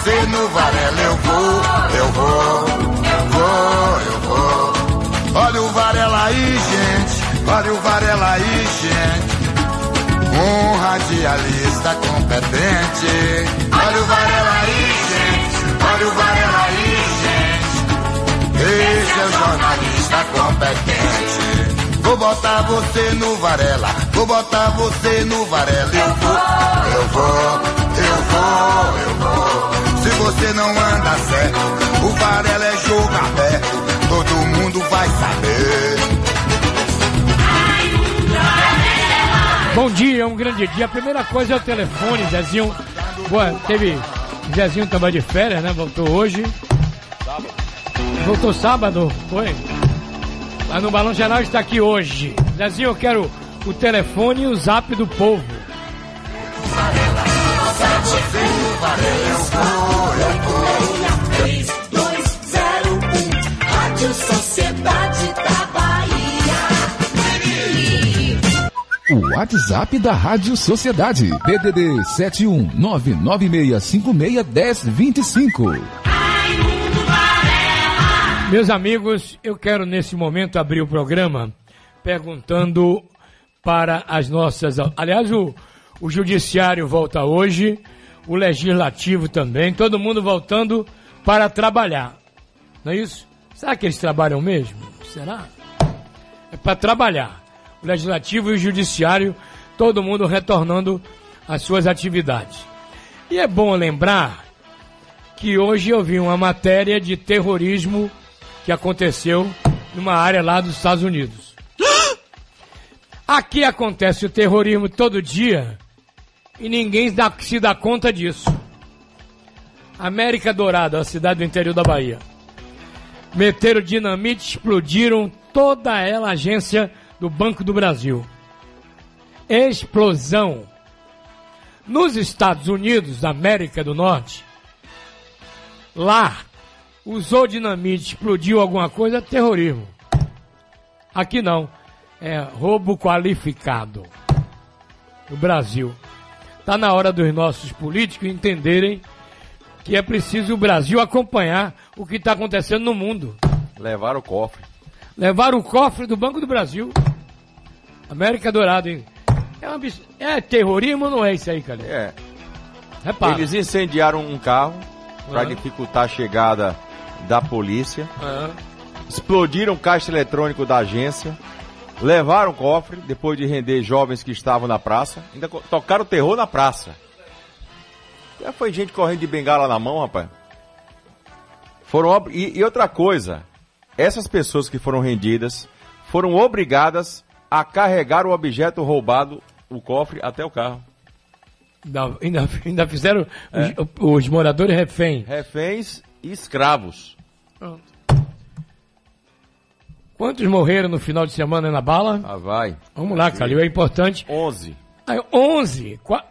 você no Varela. Eu vou, eu vou, eu vou, eu vou. Olha o Varela aí, gente. Olha o Varela aí, gente. Um radialista competente. Olha o Varela aí, gente. Olha o Varela aí, gente. Esse é o jornalista competente. Vou botar você no Varela, vou botar você no Varela. Eu vou, eu vou, eu vou, eu vou. Você não anda certo, o Varela é jogo aberto, todo mundo vai saber. Bom dia, é um grande dia. A primeira coisa é o telefone, Zezinho. Boa, teve. Zezinho tava de férias, né? Voltou hoje. Voltou sábado, foi? Mas no Balão Geral está aqui hoje. Zezinho, eu quero o telefone e o zap do povo. Rádio Sociedade da Bahia. O WhatsApp da Rádio Sociedade. DDD 71996561025. Meus amigos, eu quero nesse momento abrir o programa perguntando para as nossas. Aliás, o, o Judiciário volta hoje, o Legislativo também, todo mundo voltando para trabalhar. Não é isso? Será que eles trabalham mesmo? Será? É para trabalhar. O Legislativo e o Judiciário, todo mundo retornando às suas atividades. E é bom lembrar que hoje eu vi uma matéria de terrorismo que aconteceu numa área lá dos Estados Unidos. Aqui acontece o terrorismo todo dia e ninguém se dá conta disso. América Dourada, a cidade do interior da Bahia. Meteram dinamite, explodiram toda ela a agência do Banco do Brasil. Explosão. Nos Estados Unidos da América do Norte, lá, usou dinamite, explodiu alguma coisa, é terrorismo. Aqui não. É roubo qualificado. No Brasil. Está na hora dos nossos políticos entenderem que é preciso o Brasil acompanhar o que está acontecendo no mundo. Levaram o cofre. Levaram o cofre do Banco do Brasil. América Dourada, hein? É, uma é terrorismo ou não é isso aí, cara? É. Repara. Eles incendiaram um carro para Ah. dificultar a chegada da polícia. Ah, Explodiram o caixa eletrônico da agência. Levaram o cofre depois de render jovens que estavam na praça. Ainda tocaram terror na praça. Já foi gente correndo de bengala na mão, rapaz. Foram ob- e, e outra coisa, essas pessoas que foram rendidas foram obrigadas a carregar o objeto roubado, o cofre, até o carro. ainda, ainda, ainda fizeram É. os, os moradores refém. Reféns e escravos. Quantos morreram no final de semana na bala? Ah, vai. Vamos lá, Calil, é importante. 11. Aí, 11. Qua...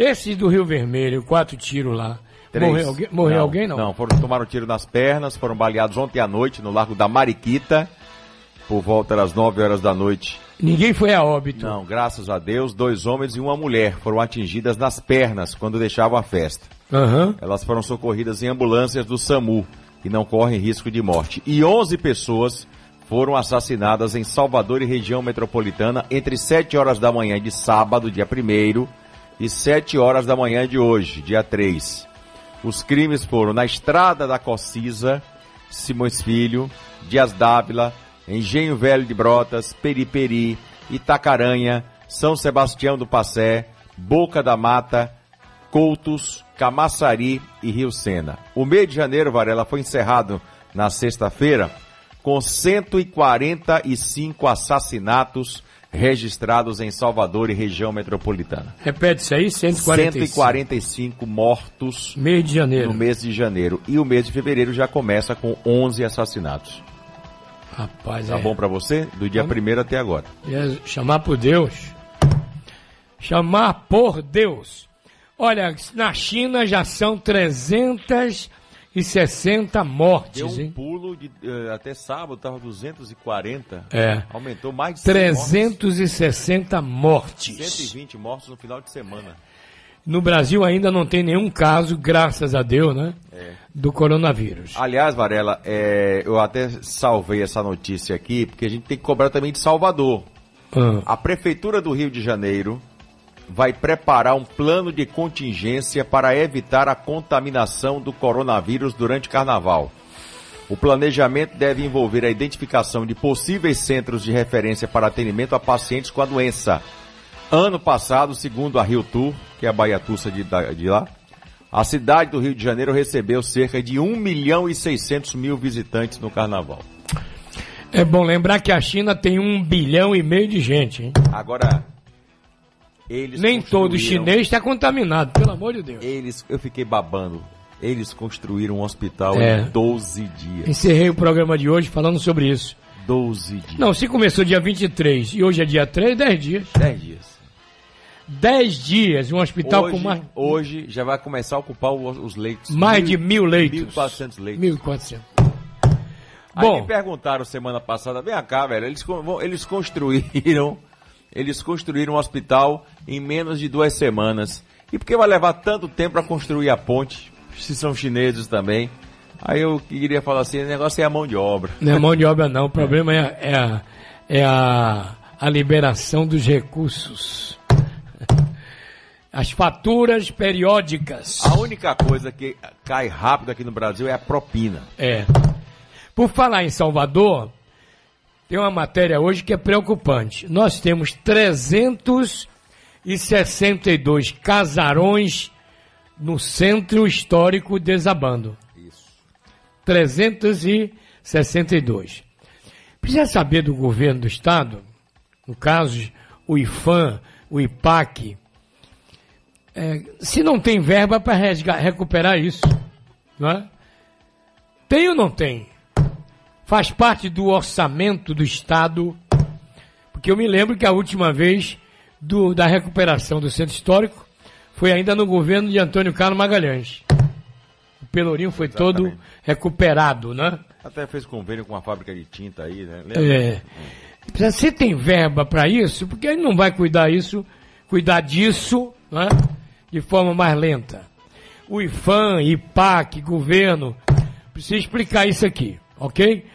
Esses do Rio Vermelho, quatro tiros lá. Três. Morreu alguém? Morreu alguém, não? Não, foram, tomaram tiro nas pernas, foram baleados ontem à noite no Largo da Mariquita, por volta das 9 horas da noite. Ninguém foi a óbito. Não, graças a Deus, dois homens e uma mulher foram atingidas nas pernas quando deixavam a festa. Aham. Elas foram socorridas em ambulâncias do SAMU e não correm risco de morte. E 11 pessoas foram assassinadas em Salvador e região metropolitana entre 7 horas da manhã de sábado, dia 1 e 7 horas da manhã de hoje, dia 3. Os crimes foram na Estrada da Cocisa, Simões Filho, Dias Dávila, Engenho Velho de Brotas, Periperi, Itacaranha, São Sebastião do Passé, Boca da Mata, Coutos, Camaçari e Rio Sena. O mês de janeiro, Varela, foi encerrado na sexta-feira com 145 assassinatos registrados em Salvador e região metropolitana. Repete isso aí, 145. 145 mortos Mês de janeiro. no mês de janeiro. E o mês de fevereiro já começa com 11 assassinatos. Rapaz, Tá é. bom pra você? Do dia 1 até agora. É chamar por Deus. Chamar por Deus. Olha, na China já são 360 mortes, Deu um hein? pulo de, eh, até sábado, tava 240. É. Aumentou mais de 100 mortes. 360 mortes. 120 mortos no final de semana. No Brasil ainda não tem nenhum caso, graças a Deus, né? É. Do coronavírus. Aliás, Varela, é, eu até salvei essa notícia aqui, porque a gente tem que cobrar também de Salvador. Ah, A Prefeitura do Rio de Janeiro vai preparar um plano de contingência para evitar a contaminação do coronavírus durante o carnaval. O planejamento deve envolver a identificação de possíveis centros de referência para atendimento a pacientes com a doença. Ano passado, segundo a Rio Tour, que é a Bahia de, de lá, a cidade do Rio de Janeiro recebeu cerca de 1 milhão e 600 mil visitantes no carnaval. É bom lembrar que a China tem um bilhão e meio de gente, hein? Agora, eles Nem todo chinês está contaminado, pelo amor de Deus. Eles, eu fiquei babando. Eles construíram um hospital É. em 12 dias. Encerrei o programa de hoje falando sobre isso. 12 dias. Não, se começou dia 23 e hoje é dia 3, 10 dias. 10 dias. 10 dias, um hospital hoje, com mais, hoje já vai começar a ocupar os leitos. mais de mil leitos. 1.400 leitos. 1.400. Aí Bom, me perguntaram semana passada, vem cá, velho, eles, eles construíram, eles construíram um hospital em menos de duas semanas. E por que vai levar tanto tempo para construir a ponte? Se são chineses também. Aí eu queria falar assim, o negócio é a mão de obra. não é mão de obra não, o problema é, é a, é a, a liberação dos recursos. As faturas periódicas. A única coisa que cai rápido aqui no Brasil é a propina. É. Por falar em Salvador, tem uma matéria hoje que é preocupante. Nós temos 362 casarões no centro histórico desabando. Isso. 362. Precisa saber do governo do estado, no caso, o IFAM, o IPAC, é, se não tem verba para recuperar isso. Não é? Tem ou não tem? Faz parte do orçamento do estado, porque eu me lembro que a última vez do- da recuperação do centro histórico foi ainda no governo de Antônio Carlos Magalhães. O Pelourinho foi todo Exatamente. recuperado, né? Até fez convênio com uma fábrica de tinta aí, né? Lembra? É. Você tem verba para isso? Porque ele não vai cuidar isso, cuidar disso, né? De forma mais lenta. O IFAM, IPAC, governo, precisa explicar isso aqui, ok?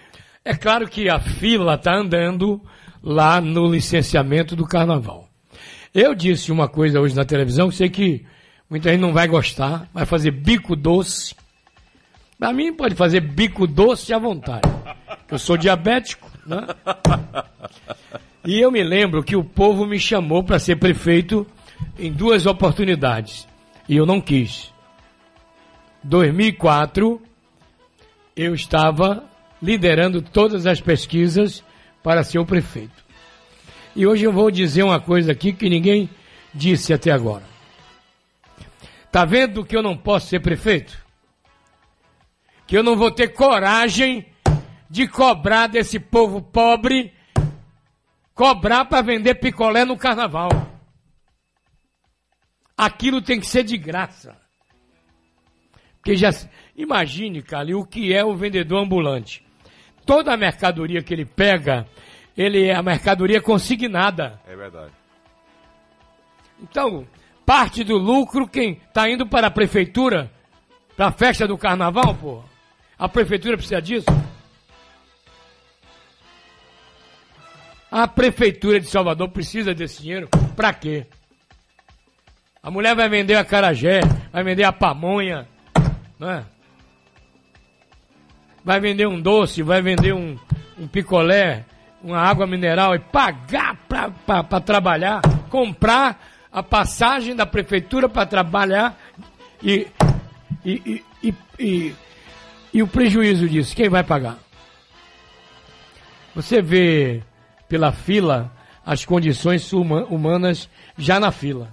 É claro que a fila está andando lá no licenciamento do carnaval. Eu disse uma coisa hoje na televisão, sei que muita gente não vai gostar, vai fazer bico doce. Para mim pode fazer bico doce à vontade. Eu sou diabético, né? E eu me lembro que o povo me chamou para ser prefeito em duas oportunidades. E eu não quis. 2004, eu estava liderando todas as pesquisas para ser o prefeito. E hoje eu vou dizer uma coisa aqui que ninguém disse até agora. Tá vendo que eu não posso ser prefeito? Que eu não vou ter coragem de cobrar desse povo pobre, cobrar para vender picolé no carnaval. Aquilo tem que ser de graça. Porque já imagine, Cali, o que é o vendedor ambulante. Toda a mercadoria que ele pega, ele é a mercadoria consignada. É verdade. Então, parte do lucro quem está indo para a prefeitura, para a festa do carnaval, pô. A prefeitura precisa disso? A prefeitura de Salvador precisa desse dinheiro para quê? A mulher vai vender a carajé, vai vender a pamonha, não é? Vai vender um doce, vai vender um, um picolé, uma água mineral e pagar para trabalhar, comprar a passagem da prefeitura para trabalhar e, e, e, e, e, o prejuízo disso, quem vai pagar? Você vê pela fila as condições huma- humanas já na fila.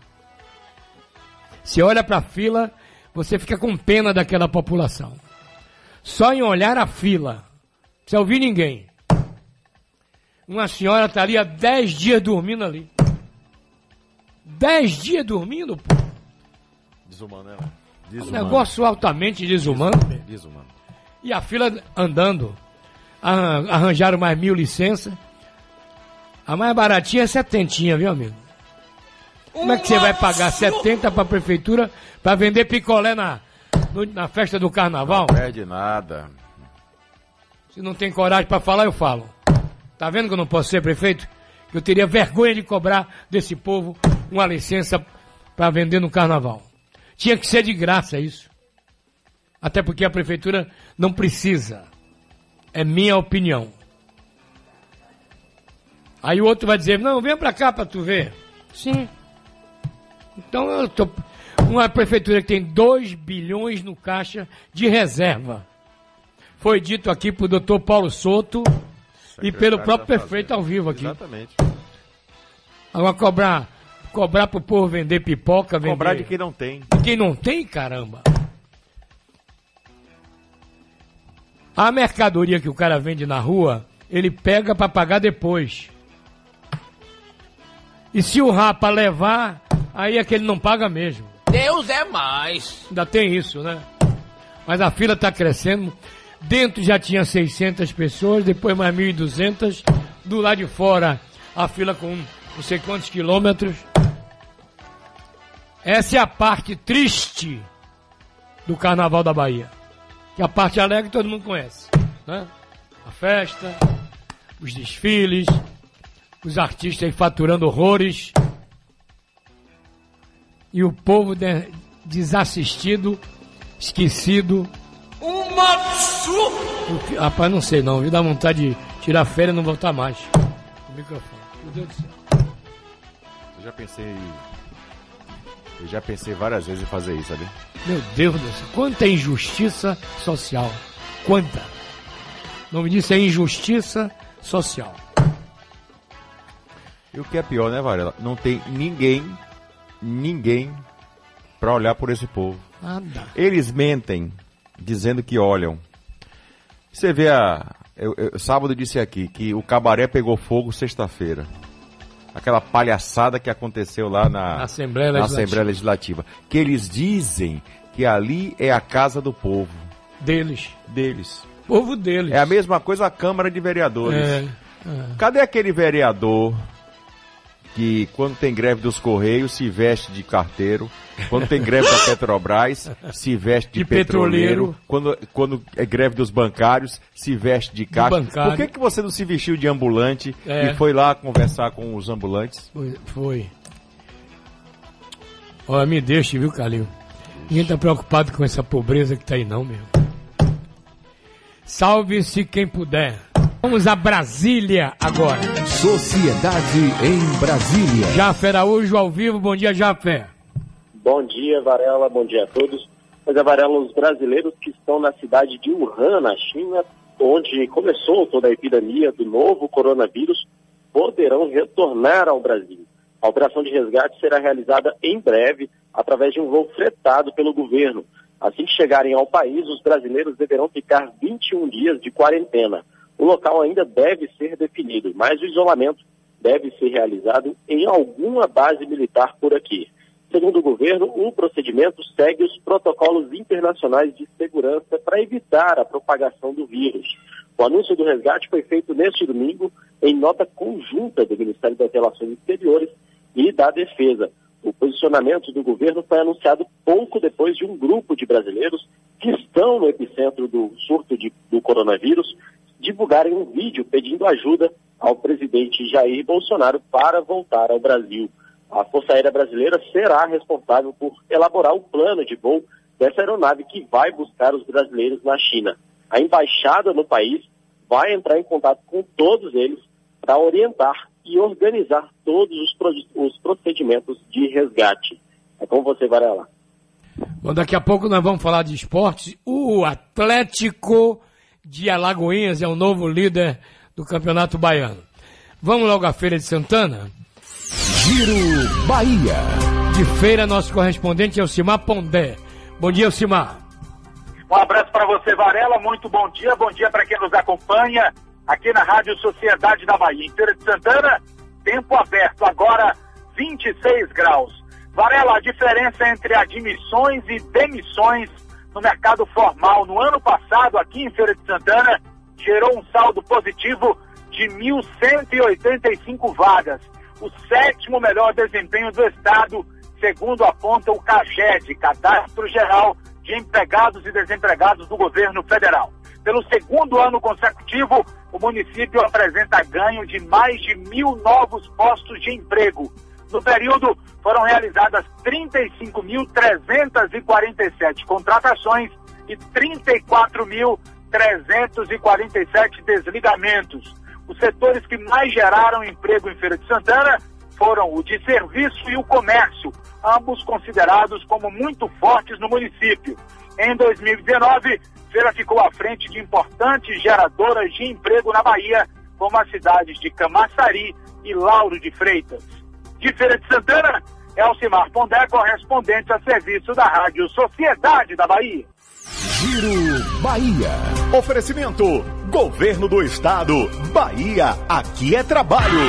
Você olha para a fila, você fica com pena daquela população. Só em olhar a fila, sem ouvir ninguém. Uma senhora ali há 10 dias dormindo ali. 10 dias dormindo, pô. Desumano, né? Um Desumano. negócio altamente desumano. Desumano. E a fila andando. Arran- Arranjaram mais mil licenças. A mais baratinha é setentinha, viu, amigo? Como é que você vai pagar 70 para a prefeitura para vender picolé na, no- na festa do carnaval? Não perde nada. Se não tem coragem para falar, eu falo. Tá vendo que eu não posso ser prefeito? Que eu teria vergonha de cobrar desse povo uma licença para vender no carnaval. Tinha que ser de graça isso. Até porque a prefeitura não precisa. É minha opinião. Aí o outro vai dizer, não, vem pra cá pra tu ver. Sim. Então eu tô. Uma prefeitura que tem 2 bilhões no caixa de reserva. Foi dito aqui pro doutor Paulo Soto e pelo próprio prefeito Fazenda. ao vivo aqui. Exatamente. Agora cobrar, cobrar pro povo vender pipoca, vender. Cobrar de quem não tem. Quem não tem, caramba. A mercadoria que o cara vende na rua, ele pega pra pagar depois. E se o rapa levar, aí é que ele não paga mesmo. Deus é mais. Ainda tem isso, né? Mas a fila está crescendo. Dentro já tinha 600 pessoas, depois mais 1.200. Do lado de fora, a fila com não sei quantos quilômetros. Essa é a parte triste do Carnaval da Bahia. Que a parte alegre todo mundo conhece. Né? A festa, os desfiles, os artistas faturando horrores. E o povo de- desassistido, esquecido. Um absurdo. O que- Rapaz, não sei não, viu? Dá vontade de tirar férias e não voltar mais. O microfone. Meu Deus do céu. Eu já pensei. Eu já pensei várias vezes em fazer isso, sabe? Meu Deus do céu. Quanta injustiça social. Quanta. O nome disso é injustiça social. E o que é pior, né, Varela? Não tem ninguém, ninguém pra olhar por esse povo. Nada. Eles mentem, dizendo que olham. Você vê a. Eu, eu- sábado disse aqui que o cabaré pegou fogo sexta-feira. Aquela palhaçada que aconteceu lá na, Na Assembleia na Legislativa. Assembleia Legislativa. Que eles dizem que ali é a casa do povo. Deles. Deles. Povo deles. É a mesma coisa a Câmara de Vereadores. É. Cadê aquele vereador que, quando tem greve dos Correios, se veste de carteiro? Quando tem greve da Petrobras, se veste de, De petroleiro. petroleiro. Quando, quando é greve dos bancários, se veste de caixa. bancário. Por que, que você não se vestiu de ambulante É. e foi lá conversar com os ambulantes? Foi. foi. Olha, me deixe, viu, Calil? Ninguém tá preocupado com essa pobreza que tá aí, não, meu. Salve-se quem puder. Vamos a Brasília agora. Sociedade em Brasília. Jafé Araújo ao vivo. Bom dia, Jafé. Bom dia, Varela. Bom dia a todos. Pois é, Varela, os brasileiros que estão na cidade de Wuhan, na China, onde começou toda a epidemia do novo coronavírus, poderão retornar ao Brasil. A operação de resgate será realizada em breve, através de um voo fretado pelo governo. Assim que chegarem ao país, os brasileiros deverão ficar 21 dias de quarentena. O local ainda deve ser definido, mas o isolamento deve ser realizado em alguma base militar por aqui. Segundo o governo, o procedimento segue os protocolos internacionais de segurança para evitar a propagação do vírus. O anúncio do resgate foi feito neste domingo em nota conjunta do Ministério das Relações Exteriores e da Defesa. O posicionamento do governo foi anunciado pouco depois de um grupo de brasileiros que estão no epicentro do surto de- do coronavírus divulgarem um vídeo pedindo ajuda ao presidente Jair Bolsonaro para voltar ao Brasil. A Força Aérea Brasileira será responsável por elaborar o plano de voo dessa aeronave que vai buscar os brasileiros na China. A embaixada no país vai entrar em contato com todos eles para orientar e organizar todos os, os procedimentos de resgate. É com você, Varela. Bom, daqui a pouco nós vamos falar de esportes. O Atlético de Alagoinhas é o novo líder do Campeonato Baiano. Vamos logo à Feira de Santana? Giro Bahia. De feira, nosso correspondente é o Simar Pondé. Bom dia, Simar. Um abraço para você, Varela. Muito bom dia. Bom dia para quem nos acompanha aqui na Rádio Sociedade da Bahia. Em Feira de Santana, tempo aberto, agora 26 graus. Varela, a diferença entre admissões e demissões no mercado formal no ano passado, aqui em Feira de Santana, gerou um saldo positivo de 1.185 vagas. o sétimo melhor desempenho do Estado, segundo aponta o CAGED, Cadastro Geral de Empregados e Desempregados do Governo Federal. Pelo segundo ano consecutivo, o município apresenta ganho de mais de mil novos postos de emprego. No período, foram realizadas 35.347 contratações e 34.347 desligamentos. Os setores que mais geraram emprego em Feira de Santana foram o de serviço e o comércio, ambos considerados como muito fortes no município. Em 2019, Feira ficou à frente de importantes geradoras de emprego na Bahia, como as cidades de Camaçari e Lauro de Freitas. De Feira de Santana, Elcimar Pondé, correspondente a serviço da Rádio Sociedade da Bahia. Giro Bahia. Oferecimento: Governo do Estado. Bahia, aqui é trabalho.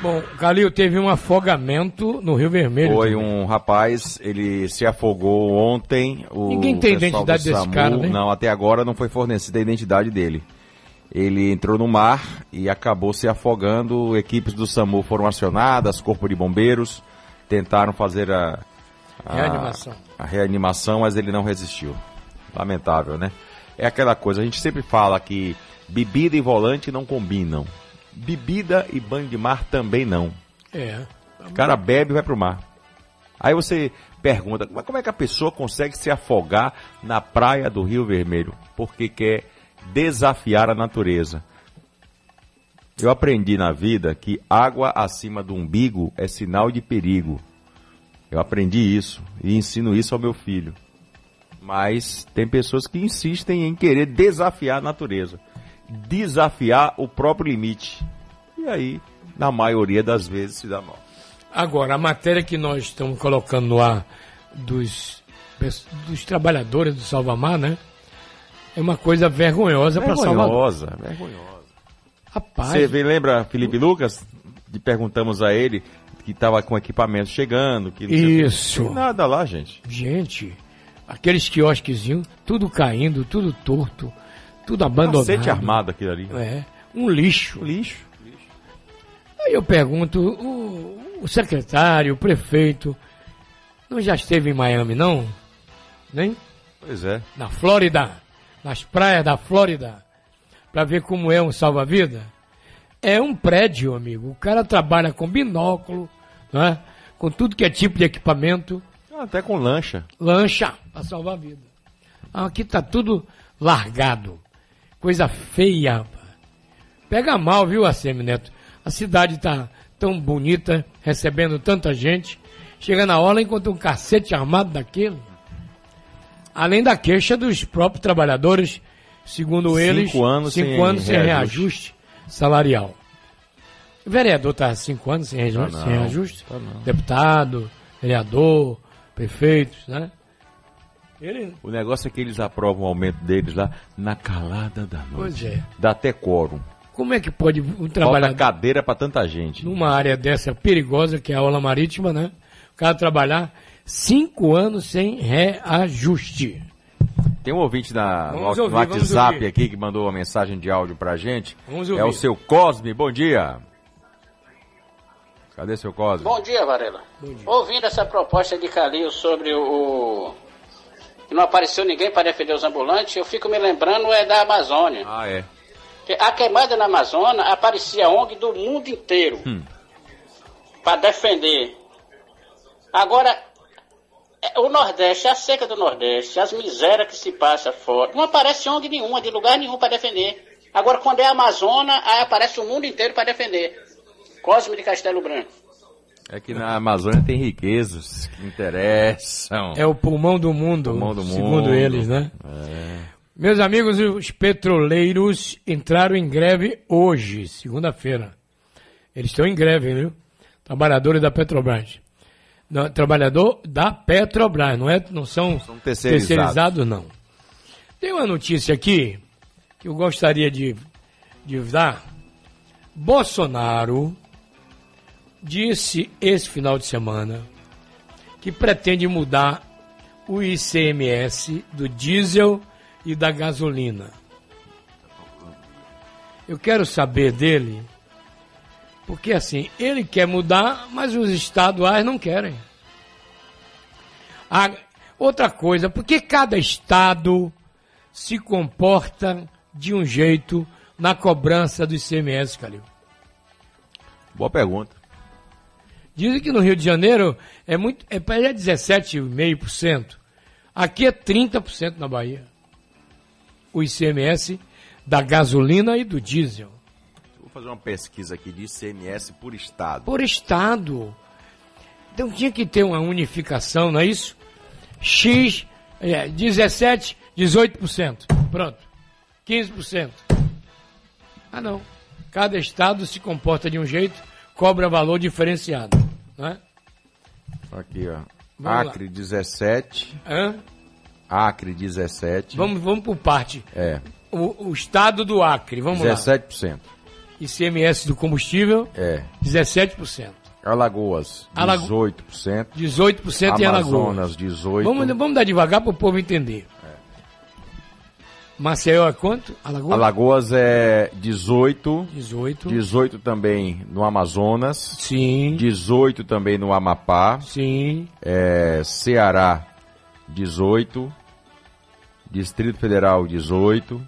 Bom, Calil teve um afogamento no Rio Vermelho. Foi também. um rapaz, ele se afogou ontem. O Ninguém tem identidade desse SAMU, cara, né? Não, até agora não foi fornecida a identidade dele. Ele entrou no mar e acabou se afogando. Equipes do SAMU foram acionadas, corpo de bombeiros, tentaram fazer a, a Reanimação. a reanimação, mas ele não resistiu. Lamentável, né? É aquela coisa, a gente sempre fala que bebida e volante não combinam. Bebida e banho de mar também não. É. O cara bebe e vai pro mar. Aí você pergunta, mas como é que a pessoa consegue se afogar na praia do Rio Vermelho? Porque quer desafiar a natureza. Eu aprendi na vida que água acima do umbigo é sinal de perigo. Eu aprendi isso e ensino isso ao meu filho. Mas tem pessoas que insistem em querer desafiar a natureza, desafiar o próprio limite. E aí, na maioria das vezes, se dá mal. Agora, a matéria que nós estamos colocando ar dos, dos trabalhadores do Salvamar, né? É uma coisa vergonhosa para Salvador. Vergonhosa, vergonhosa. Rapaz, Você lembra Felipe Lucas? Que perguntamos a ele que estava com equipamento chegando. Que. Isso. Nada lá, gente. gente, aqueles quiosquezinhos, tudo caindo, tudo torto, tudo abandonado. Cacete armado aquilo ali. É, um lixo. Lixo. Aí eu pergunto, o, o secretário, o prefeito, não já esteve em Miami, não? Nem? Pois é. Na Flórida, nas praias da Flórida, para ver como é um salva-vida? É um prédio, amigo. O cara trabalha com binóculo, né? com tudo que é tipo de equipamento, Até com lancha. lancha para salvar a vida. Ah, Aqui tá tudo largado. Coisa feia, rapaz. Pega mal, viu, Assemi Neto? A cidade tá tão bonita, recebendo tanta gente. Chega na hora, encontra um cacete armado daquele. Além da queixa dos próprios trabalhadores, segundo Cinco eles, anos cinco anos sem reajuste. reajuste salarial. O vereador tá cinco anos sem reajuste? Tá sem reajuste? tá. Deputado, vereador, prefeitos, né? Ele, O negócio é que eles aprovam o aumento deles lá na calada da noite. Pois é. Dá até quórum. como é que pode um Falta trabalhador cadeira pra tanta gente. numa área dessa perigosa que é a aula marítima, né? O cara trabalhar cinco anos sem reajuste. Tem um ouvinte na, no, Vamos no ouvir, WhatsApp aqui que mandou uma mensagem de áudio pra gente. Vamos É ouvir. o seu Cosme. Bom dia. Cadê seu Cosme? Bom dia, Varela. Ouvindo essa proposta de Calil sobre o, não apareceu ninguém para defender os ambulantes, eu fico me lembrando é da Amazônia. Ah, é. A queimada na Amazônia aparecia ONG do mundo inteiro Hum. para defender. Agora, é, o Nordeste, a seca do Nordeste, as misérias que se passa fora, não aparece ONG nenhuma, de lugar nenhum para defender. Agora, quando é a Amazônia, aí aparece o mundo inteiro para defender. Cosme de Castelo Branco. É que na Amazônia tem riquezas que interessam. É o pulmão do mundo, Pulmão do segundo mundo. eles, né? É. Meus amigos, os petroleiros entraram em greve hoje, segunda-feira. Eles estão em greve, viu? Trabalhadores da Petrobras. Não, trabalhador da Petrobras, não, é, não são, São terceirizados. terceirizados, não. Tem uma notícia aqui que eu gostaria de, de dar. Bolsonaro disse esse final de semana que pretende mudar o ICMS do diesel e da gasolina. Eu quero saber dele Porque assim, ele quer mudar, mas os estaduais não querem. A- outra coisa, porque cada estado se comporta de um jeito na cobrança do ICMS, Calil? Boa pergunta. Dizem que no Rio de Janeiro é muito, é, é 17,5%. Aqui é 30% na Bahia. O ICMS da gasolina e do diesel. Fazer uma pesquisa aqui de ICMS por estado. Por estado. Então tinha que ter uma unificação, não é isso? X, é, 17, 18%. Pronto. 15%. Ah, não. Cada estado se comporta de um jeito, cobra valor diferenciado. Não é? Aqui, ó. Vamos lá. Acre 17. Hã? Acre 17. Vamos, vamos por parte. É. O, o estado do Acre, vamos lá. 17%. ICMS do combustível, É. 17%. Alagoas, Alago- 18%. 18% em Alagoas. Amazonas, 18%. Vamos, vamos dar devagar para o povo entender. Maceió é quanto? Alagoas? Alagoas é 18. 18. 18 também no Amazonas. Sim. 18 também no Amapá. Sim. É, Ceará, 18. Distrito Federal, 18.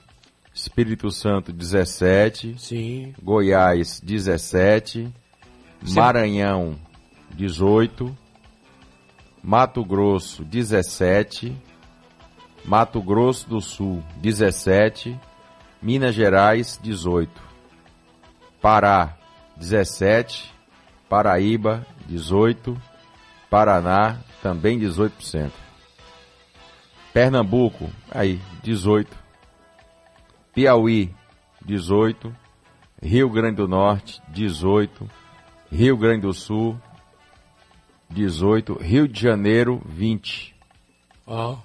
Espírito Santo, 17. Sim. Goiás, 17. Você- Maranhão, 18. Mato Grosso, 17. Mato Grosso do Sul, 17. Minas Gerais, 18. Pará, 17. Paraíba, 18. Paraná, também 18%. Pernambuco, aí, 18. Piauí, 18. Rio Grande do Norte, 18. Rio Grande do Sul, 18. Rio de Janeiro, 20. Ó.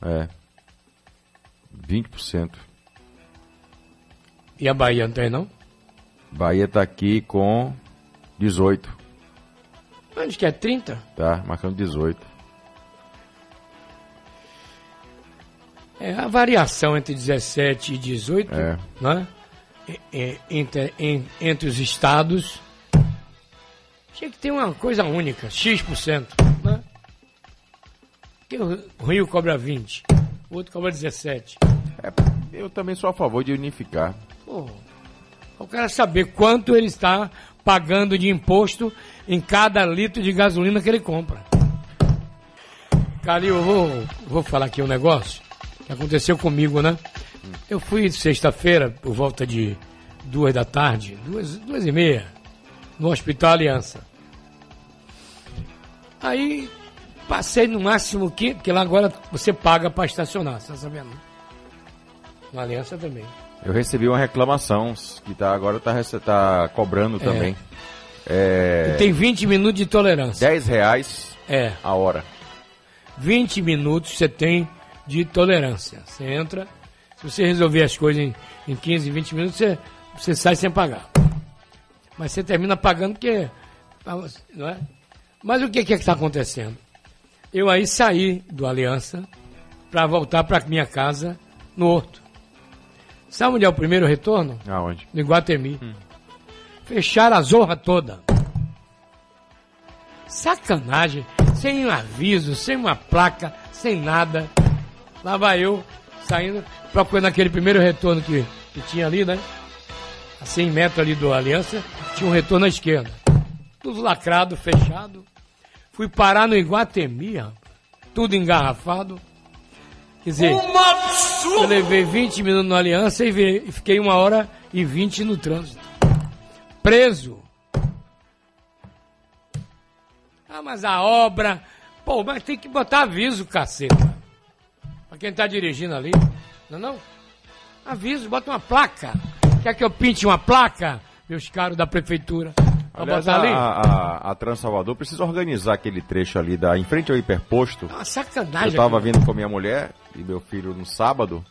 É. 20%. E a Bahia não tem, não? Bahia tá aqui com 18, Onde que é 30? tá? Marcando 18. É, a variação entre 17 e 18, É. né? E- Entre, em- entre os estados, tinha que ter uma coisa única, X%, né? Porque o Rio cobra 20, o outro cobra 17. É, eu também sou a favor de unificar. Pô, eu quero saber quanto ele está pagando de imposto em cada litro de gasolina que ele compra. Calil, eu vou, vou falar aqui um negócio que aconteceu comigo, né? Eu fui sexta-feira, por volta de duas da tarde, duas, duas e meia, no Hospital Aliança. Aí passei no máximo que, porque lá agora você paga para estacionar, você tá sabendo? né? Na Aliança também. Eu recebi uma reclamação que tá, agora tá, rece- tá cobrando também. É, Tem 20 minutos de tolerância. 10 reais É, a hora. 20 minutos você tem de tolerância. Você entra, se você resolver as coisas em, em 15, 20 minutos, você, você sai sem pagar. Mas você termina pagando porque. Não é? Mas o que que está acontecendo? Eu aí saí do Aliança para voltar para minha casa no Horto. Sabe onde é o primeiro retorno? Aonde? No Iguatemi. Fecharam a zorra toda. Sacanagem. Sem um aviso, sem uma placa, sem nada. Lá vai eu, saindo, procurando aquele primeiro retorno que, que tinha ali, né? A 100 metros ali do Aliança, tinha um retorno à esquerda. Tudo lacrado, fechado. Fui parar no Iguatemi, rapaz. tudo engarrafado. Quer dizer, eu levei 20 minutos no Aliança e, e fiquei uma hora e 20 no trânsito. Preso. Ah, mas a obra. Pô, mas tem que botar aviso, caceta. Pra quem tá dirigindo ali. Não é não? Aviso, bota uma placa. Quer que eu pinte uma placa, meus caros da prefeitura? Aliás, a, a, a Trans Salvador precisa organizar aquele trecho ali da, em frente ao hiperposto. É uma sacanagem. Eu tava vindo com a minha mulher e meu filho no sábado.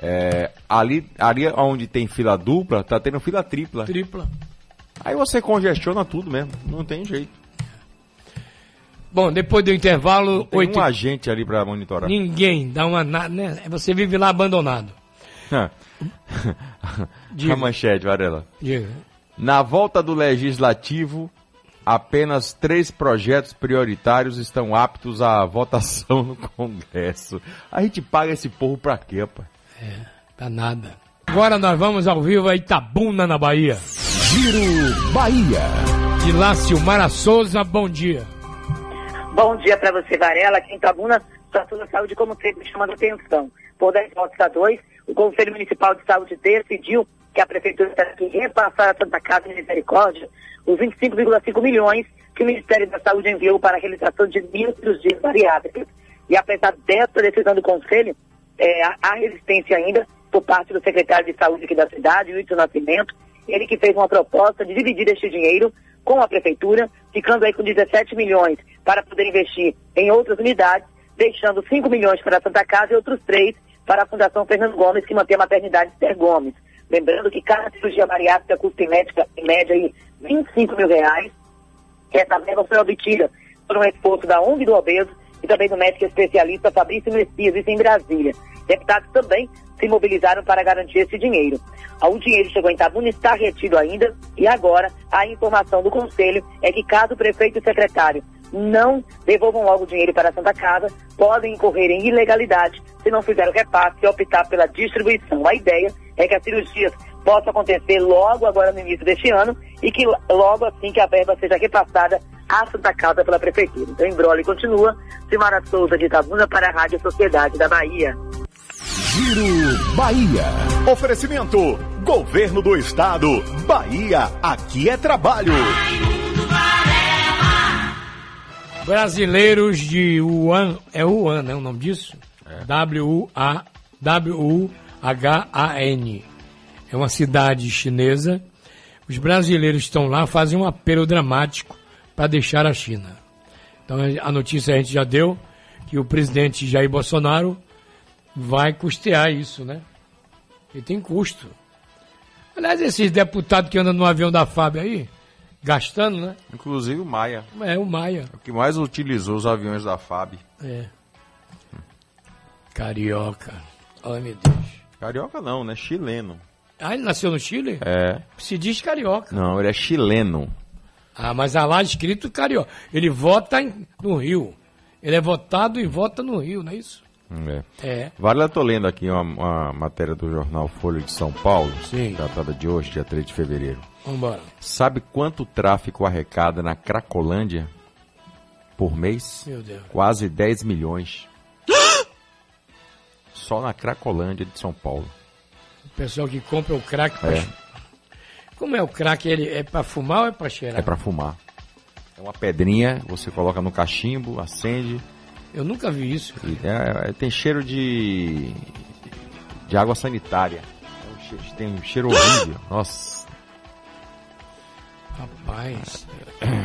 É, ali, ali onde tem fila dupla, tá tendo fila tripla. Tripla. Aí você congestiona tudo mesmo, não tem jeito. Bom, depois do intervalo, Tem oito... um agente ali pra monitorar. ninguém dá uma nada, né? Você vive lá abandonado. Diga. a manchete, Varela. Diga. Na volta do legislativo, apenas três projetos prioritários estão aptos à votação no Congresso. A gente paga esse povo pra quê, rapaz? Tá nada. Agora nós vamos ao vivo a Itabuna, na Bahia. Giro Bahia. De lá, Silmara Souza, bom dia. Bom dia para você, Varela. Aqui em Tabuna, o Setor da Saúde, como sempre, chamando atenção. Por 10 votos a 2, o Conselho Municipal de Saúde decidiu que a Prefeitura terá que repassar a Santa Casa de Misericórdia os 25,5 milhões que o Ministério da Saúde enviou para a realização de mil cirurgias bariátricas. E apesar dessa decisão do Conselho, é, há resistência ainda por parte do secretário de Saúde aqui da cidade, Wilson Nascimento, ele que fez uma proposta de dividir este dinheiro com a Prefeitura, ficando aí com 17 milhões para poder investir em outras unidades, deixando 5 milhões para a Santa Casa e outros 3 para a Fundação Fernando Gomes, que mantém a maternidade Esther Gomes. Lembrando que cada cirurgia bariátrica custa em média, em média aí 25 mil reais. Essa verba foi obtida por um esforço da ONG do Obeso e também do médico especialista Fabrício Messias, isso em Brasília. Deputados também se mobilizaram para garantir esse dinheiro. Ah, O dinheiro chegou em Itabuna, está retido ainda, e agora a informação do Conselho é que caso o prefeito e o secretário não devolvam logo o dinheiro para a Santa Casa, podem incorrer em ilegalidade se não fizer o repasse e optar pela distribuição. A ideia é que as cirurgias possam acontecer logo agora no início deste ano e que logo assim que a verba seja repassada à Santa Casa pela Prefeitura. Então, Embrole continua. Simara Souza de Itabuna para a Rádio Sociedade da Bahia. Giro Bahia. Oferecimento: Governo do Estado. Bahia, aqui é trabalho. Brasileiros de Wuhan, é Wuhan, né, o nome disso? W-U-A, W-U-H-A-N. É uma cidade chinesa. Os brasileiros estão lá, fazem um apelo dramático para deixar a China. Então a notícia a gente já deu que o presidente Jair Bolsonaro vai custear isso, né? E tem custo. Aliás, esses deputados que andam no avião da FAB aí, gastando, né? Inclusive o Maia, É o Maia. o que mais utilizou os aviões da FAB. É. Carioca. Ai, meu Deus. Carioca não, né? Chileno. Ah, ele nasceu no Chile? É. Se diz carioca. Não, ele é chileno. Ah, mas há lá escrito carioca. Ele vota em- no Rio. Ele é votado e vota no Rio, não é isso? É. É. Vale, eu tô lendo aqui uma, uma matéria do jornal Folha de São Paulo, Sim. datada de hoje, dia 3 de fevereiro. Vambora. Sabe quanto tráfico arrecada na Cracolândia por mês? Meu Deus. Quase 10 milhões. Só na Cracolândia de São Paulo. Pessoal que compra o crack. pra- É. Como é o crack? Ele é pra fumar ou é pra cheirar? É pra fumar. É uma pedrinha, você coloca no cachimbo, acende. Eu nunca vi isso. E é- é- tem cheiro de. de água sanitária. É um cheiro- tem um cheiro horrível. Nossa. Rapaz.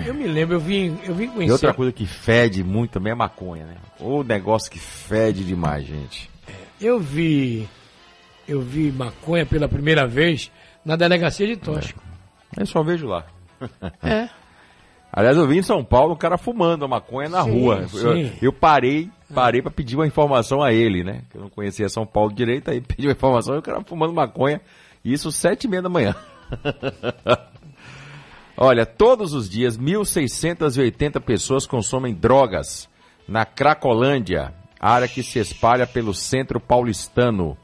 Eu me lembro, eu vim, eu vim E conhecer. outra coisa que fede muito também é maconha, né? O negócio que fede demais, gente. Eu vi. Eu vi maconha pela primeira vez na delegacia de Tóxico. Eu só vejo lá. É. Aliás, eu vi em São Paulo um cara fumando a maconha na Sim, rua. Eu, sim. eu parei, parei pra pedir uma informação a ele, né? Que eu não conhecia São Paulo direito, aí pedi uma informação e o cara fumando maconha. Isso sete e meia da manhã. Olha, todos os dias, 1.680 pessoas consomem drogas na Cracolândia, área que se espalha pelo centro paulistano.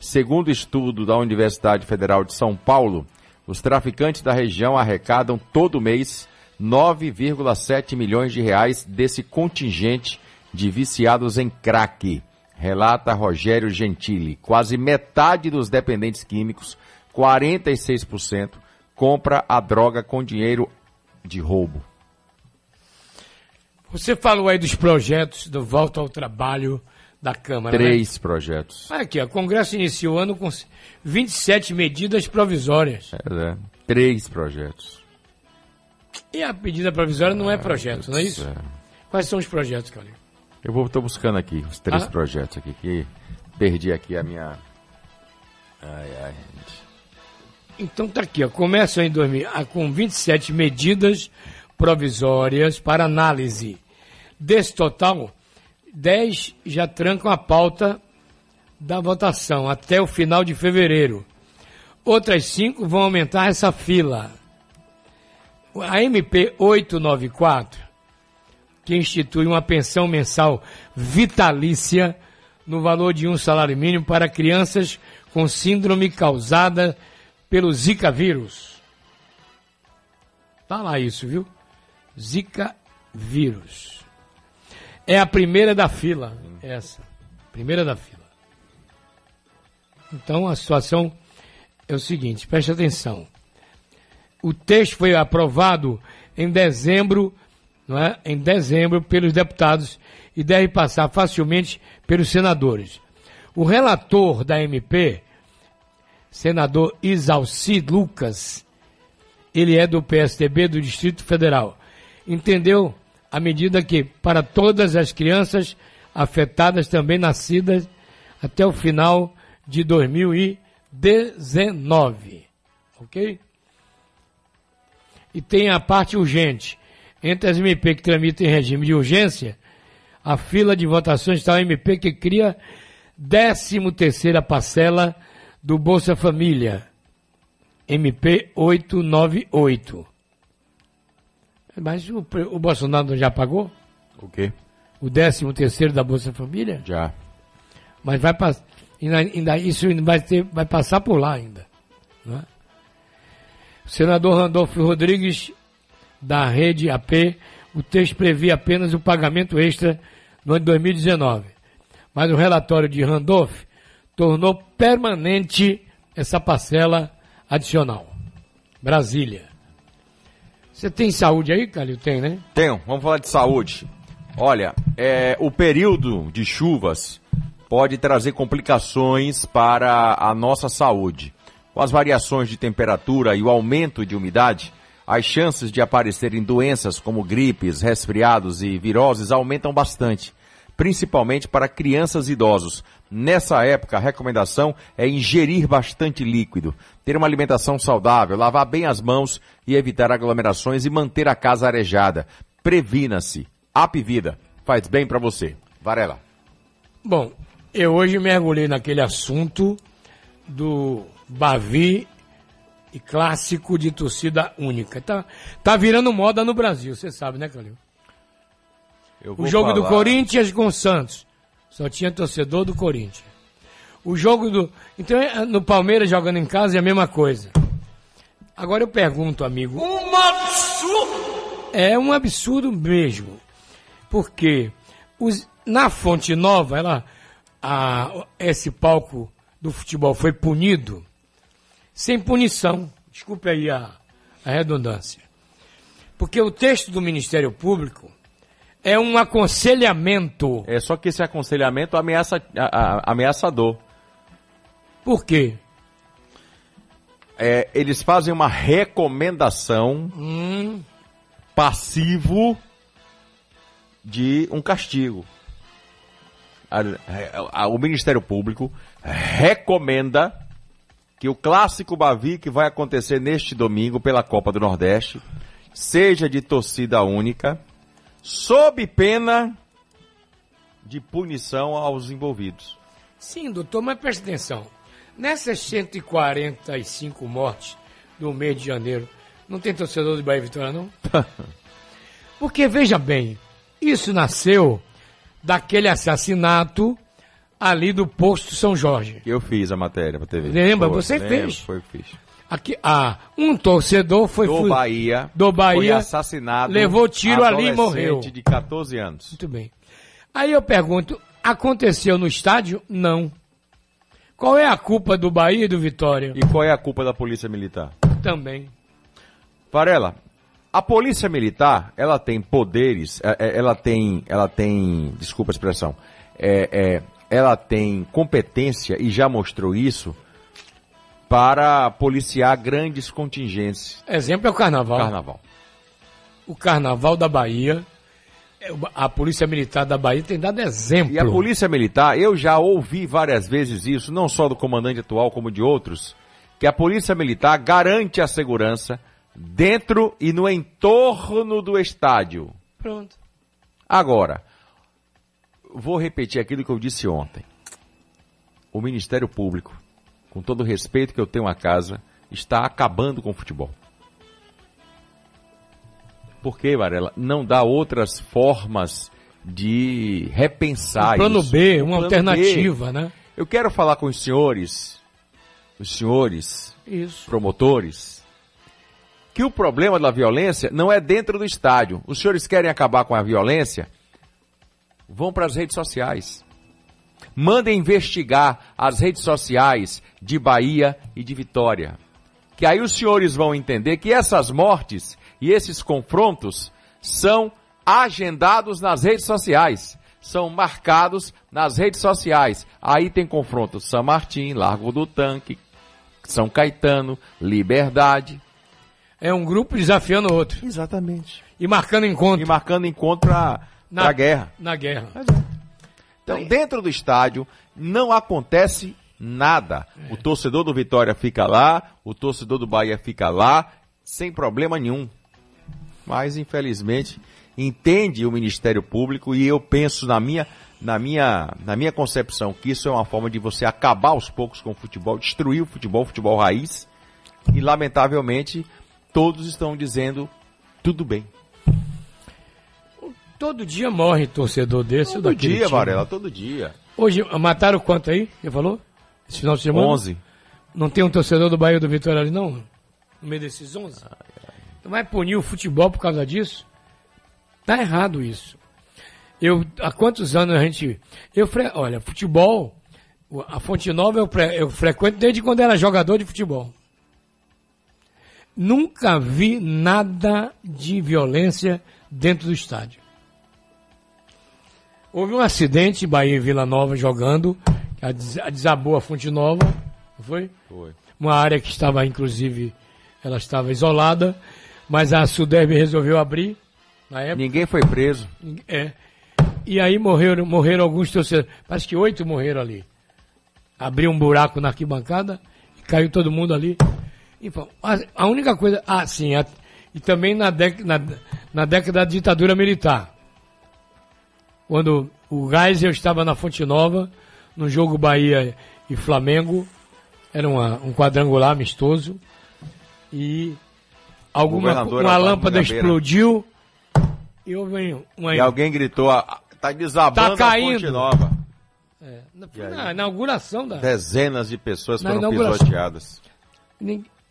Segundo estudo da Universidade Federal de São Paulo, os traficantes da região arrecadam todo mês 9,7 milhões de reais desse contingente de viciados em crack, relata Rogério Gentili. Quase metade dos dependentes químicos, 46%, compra a droga com dinheiro de roubo. Você falou aí dos projetos do Volta ao Trabalho da Câmara. Três projetos. Né? Aqui, ó, o Congresso iniciou o ano com 27 medidas provisórias. É, é. Três projetos. E a medida provisória não é projeto, não é isso? É. Quais são os projetos, Calil? Eu vou, tô buscando aqui os três Ah. projetos aqui que perdi aqui a minha. Ai, ai. Então tá aqui, ó, começa em 2000, ah, com 27 medidas provisórias para análise. Desse total, 10 já trancam a pauta da votação até o final de fevereiro. Outras cinco vão aumentar essa fila. A MP 894, que institui uma pensão mensal vitalícia no valor de um salário mínimo para crianças com síndrome causada pelo Zika vírus. Tá lá isso, viu? Zika vírus. É a primeira da fila, essa. Primeira da fila. Então a situação é o seguinte, preste atenção. O texto foi aprovado em dezembro, não é? Em dezembro pelos deputados e deve passar facilmente pelos senadores. O relator da MP, senador Isalci Lucas, ele é do PSDB do Distrito Federal, entendeu a medida que para todas as crianças afetadas também nascidas até o final de 2019. Ok? E tem a parte urgente. Entre as MP que tramitam em regime de urgência, a fila de votações está o MP que cria 13 terceira parcela do Bolsa Família. MP 898. Mas o, o Bolsonaro já pagou? O quê? O 13 terceiro da Bolsa Família? Já. Mas vai passar. Ainda, isso vai, ter, vai passar por lá ainda. Não é? O senador Randolfo Rodrigues, da rede AP, o texto previa apenas o pagamento extra no ano de 2019. Mas o relatório de Randolph tornou permanente essa parcela adicional. Brasília. Você tem saúde aí, Calil? Tem, né? Tenho. Vamos falar de saúde. Olha, é, o período de chuvas pode trazer complicações para a nossa saúde. Com as variações de temperatura e o aumento de umidade, as chances de aparecerem doenças como gripes, resfriados e viroses aumentam bastante, principalmente para crianças e idosos. Nessa época, a recomendação é ingerir bastante líquido, ter uma alimentação saudável, lavar bem as mãos e evitar aglomerações e manter a casa arejada. Previna-se. App Vida faz bem para você. Varela. Bom, eu hoje mergulhei naquele assunto do Bavi e clássico de torcida única. Tá, tá virando moda no Brasil, você sabe, né, Calil? O jogo falar... do Corinthians com o Santos. Só tinha torcedor do Corinthians. O jogo do. Então, é, no Palmeiras jogando em casa é a mesma coisa. Agora eu pergunto, amigo. Um absurdo! É um absurdo mesmo. Porque os, na Fonte Nova, ela, a, esse palco do futebol foi punido sem punição. Desculpe aí a, a redundância. Porque o texto do Ministério Público é um aconselhamento. É só que esse aconselhamento ameaça, a, a, ameaçador. Por quê? É, eles fazem uma recomendação hum. passivo de um castigo. o Ministério Público recomenda que o clássico Bavi que vai acontecer neste domingo pela Copa do Nordeste seja de torcida única sob pena de punição aos envolvidos. Sim, doutor, mas preste atenção. Nessas 145 mortes do mês de janeiro, não tem torcedor de Bahia Vitória, não? Porque, veja bem, isso nasceu daquele assassinato ali do posto São Jorge. Eu fiz a matéria para TV. Lembra? Foi, Você lembra, fez? Foi, fiz. Aqui, ah, um torcedor foi do. Bahia, do Bahia foi assassinado, levou tiro ali e morreu. de 14 anos. Muito bem. Aí eu pergunto, aconteceu no estádio? Não. Qual é a culpa do Bahia e do Vitória? E qual é a culpa da Polícia Militar? Também. Varela, a Polícia Militar, ela tem poderes, é, é, ela tem, ela tem, desculpa a expressão, é, é, ela tem competência e já mostrou isso para policiar grandes contingências. Exemplo é o Carnaval. Carnaval. O Carnaval da Bahia, é, a Polícia Militar da Bahia tem dado exemplo. E a Polícia Militar, eu já ouvi várias vezes isso, não só do comandante atual como de outros, que a Polícia Militar garante a segurança dentro e no entorno do estádio. Pronto. Agora, vou repetir aquilo que eu disse ontem. O Ministério Público com todo o respeito que eu tenho à casa, está acabando com o futebol. porque, Varela, não dá outras formas de repensar Um plano isso. B, Um uma plano alternativa, B. né? Eu quero falar com os senhores, os senhores Isso. promotores, que o problema da violência não é dentro do estádio. Os senhores querem acabar com a violência? Vão para as redes sociais. Mandem investigar as redes sociais de Bahia e de Vitória. Que aí os senhores vão entender que essas mortes e esses confrontos são agendados nas redes sociais. São marcados nas redes sociais. Aí tem confronto São Martim, Largo do Tanque, São Caetano, Liberdade. É um grupo desafiando o outro. Exatamente. E marcando encontro. E marcando encontro para Na- a guerra. Na guerra. Então, dentro do estádio, não acontece nada. O torcedor do Vitória fica lá, o torcedor do Bahia fica lá, sem problema nenhum. Mas, infelizmente, entende o Ministério Público e eu penso na minha, na minha, na minha concepção que isso é uma forma de você acabar aos poucos com o futebol, destruir o futebol, o futebol raiz. E, lamentavelmente, todos estão dizendo tudo bem. Todo dia morre torcedor desse ou Todo daquele dia, time. Varela, todo dia. Hoje, mataram quanto aí? Você falou? Esse final de semana? 11. Não tem um torcedor do Bahia ou do Vitória ali, não? No meio desses 11? Então vai punir o futebol por causa disso? Tá errado isso. Eu, há quantos anos a gente... Eu, fre- olha, futebol, a Fonte Nova eu, pre- eu frequento desde quando era jogador de futebol. Nunca vi nada de violência dentro do estádio. Houve um acidente em Bahia e Vila Nova jogando, a des- a desabou a Fonte Nova, não foi? Foi. Uma área que estava, inclusive, ela estava isolada, mas a Suderb resolveu abrir na época. Ninguém foi preso. É. E aí morreram, morreram alguns torcedores. Parece que oito morreram ali. Abriu um buraco na arquibancada e caiu todo mundo ali. Então, a, a única coisa. Ah, sim. a- e também na, dec, na, na década da ditadura militar. Quando o Geisel estava na Fonte Nova, no jogo Bahia e Flamengo. Era uma- um quadrangular amistoso. E alguma uma lâmpada explodiu. E houve uma. E alguém gritou, "Ah, tá desabando Tá a caindo." Fonte Nova. É, na, na inauguração da. Dezenas de pessoas Na foram pisoteadas.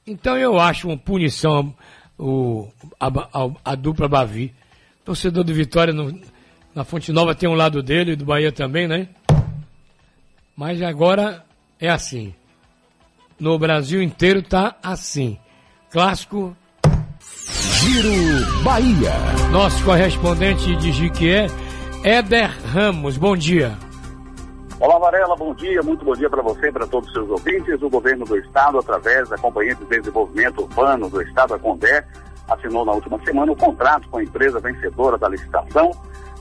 Então eu acho uma punição o, a, a- a dupla Bavi. Torcedor do Vitória no- na Fonte Nova tem um lado dele, do Bahia também, né? Mas agora é assim. No Brasil inteiro tá assim. Clássico. Giro Bahia. Nosso correspondente de Jiquié, Éder Ramos. Bom dia. Olá, Varela, bom dia, muito bom dia para você e para todos os seus ouvintes. O governo do Estado, através da Companhia de Desenvolvimento Urbano do Estado, a Condé, assinou na última semana o contrato com a empresa vencedora da licitação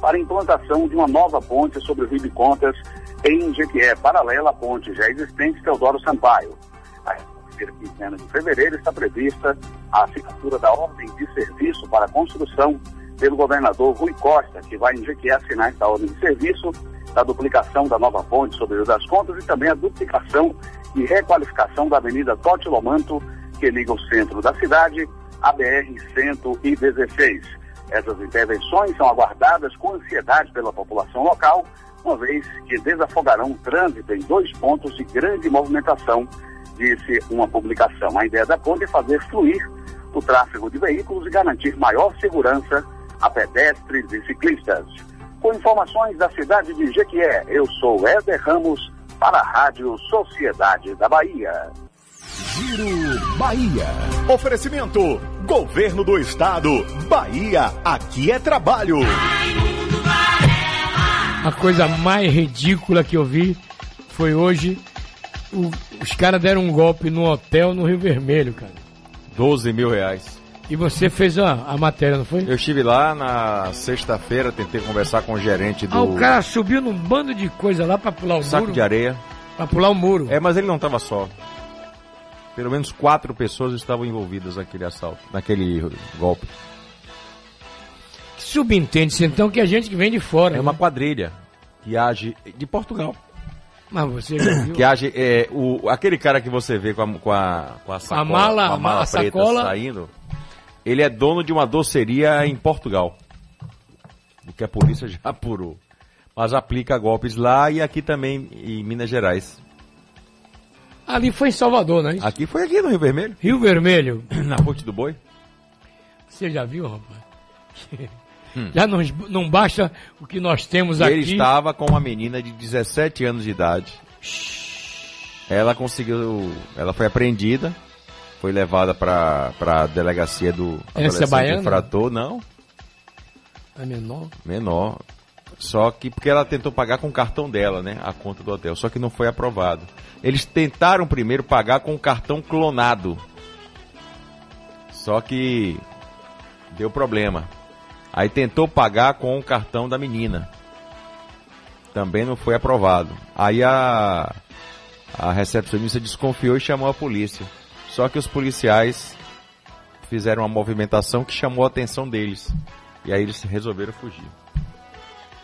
para a implantação de uma nova ponte sobre o Rio de Contas em Jequié, paralela à ponte já existente Teodoro Sampaio. A quinzena de fevereiro está prevista a assinatura da ordem de serviço para a construção pelo governador Rui Costa, que vai em Jequié assinar essa ordem de serviço da duplicação da nova ponte sobre o Rio das Contas e também a duplicação e requalificação da Avenida Totti Lomanto, que liga o centro da cidade à BR-116. Essas intervenções são aguardadas com ansiedade pela população local, uma vez que desafogarão o trânsito em dois pontos de grande movimentação, disse uma publicação. A ideia da ponte é fazer fluir o tráfego de veículos e garantir maior segurança a pedestres e ciclistas. Com informações da cidade de Jequié, eu sou Éder Ramos para a Rádio Sociedade da Bahia. Giro Bahia. Oferecimento: Governo do Estado. Bahia, aqui é trabalho. A coisa mais ridícula que eu vi foi hoje. o- os caras deram um golpe no hotel no Rio Vermelho, cara. 12 mil reais. E você fez a, a matéria, não foi? Eu estive lá na sexta-feira, tentei conversar com o gerente do Ah, o cara subiu num bando de coisa lá pra pular o saco muro. de areia. Pra pular o muro. É, mas ele não estava só. Pelo menos quatro pessoas estavam envolvidas naquele assalto, naquele golpe. Subentende-se então que a gente que vem de fora. É uma né? quadrilha que age de Portugal. Mas você já viu? Que age, é, o, aquele cara que você vê com a, com a, com a sacola, mala- com a mala a preta sacola. saindo, Ele é dono de uma doceria em Portugal. O que a polícia já apurou. Mas aplica golpes lá e aqui também em Minas Gerais. Ali foi em Salvador, não é isso? Aqui foi aqui no Rio Vermelho. Rio Vermelho. Na Ponte do Boi. Você já viu, rapaz? Já não, não basta o que nós temos E aqui. ele estava com uma menina de 17 anos de idade. Ela conseguiu. Ela foi apreendida. Foi levada para a delegacia do Essa é baiana? infrator. Não, É menor. menor. Só que porque ela tentou pagar com o cartão dela, né? A conta do hotel. Só que não foi aprovado. Eles tentaram primeiro pagar com o cartão clonado. Só que deu problema. Aí tentou pagar com o cartão da menina. Também não foi aprovado. Aí a, a recepcionista desconfiou e chamou a polícia. Só que os policiais fizeram uma movimentação que chamou a atenção deles. E aí eles resolveram fugir.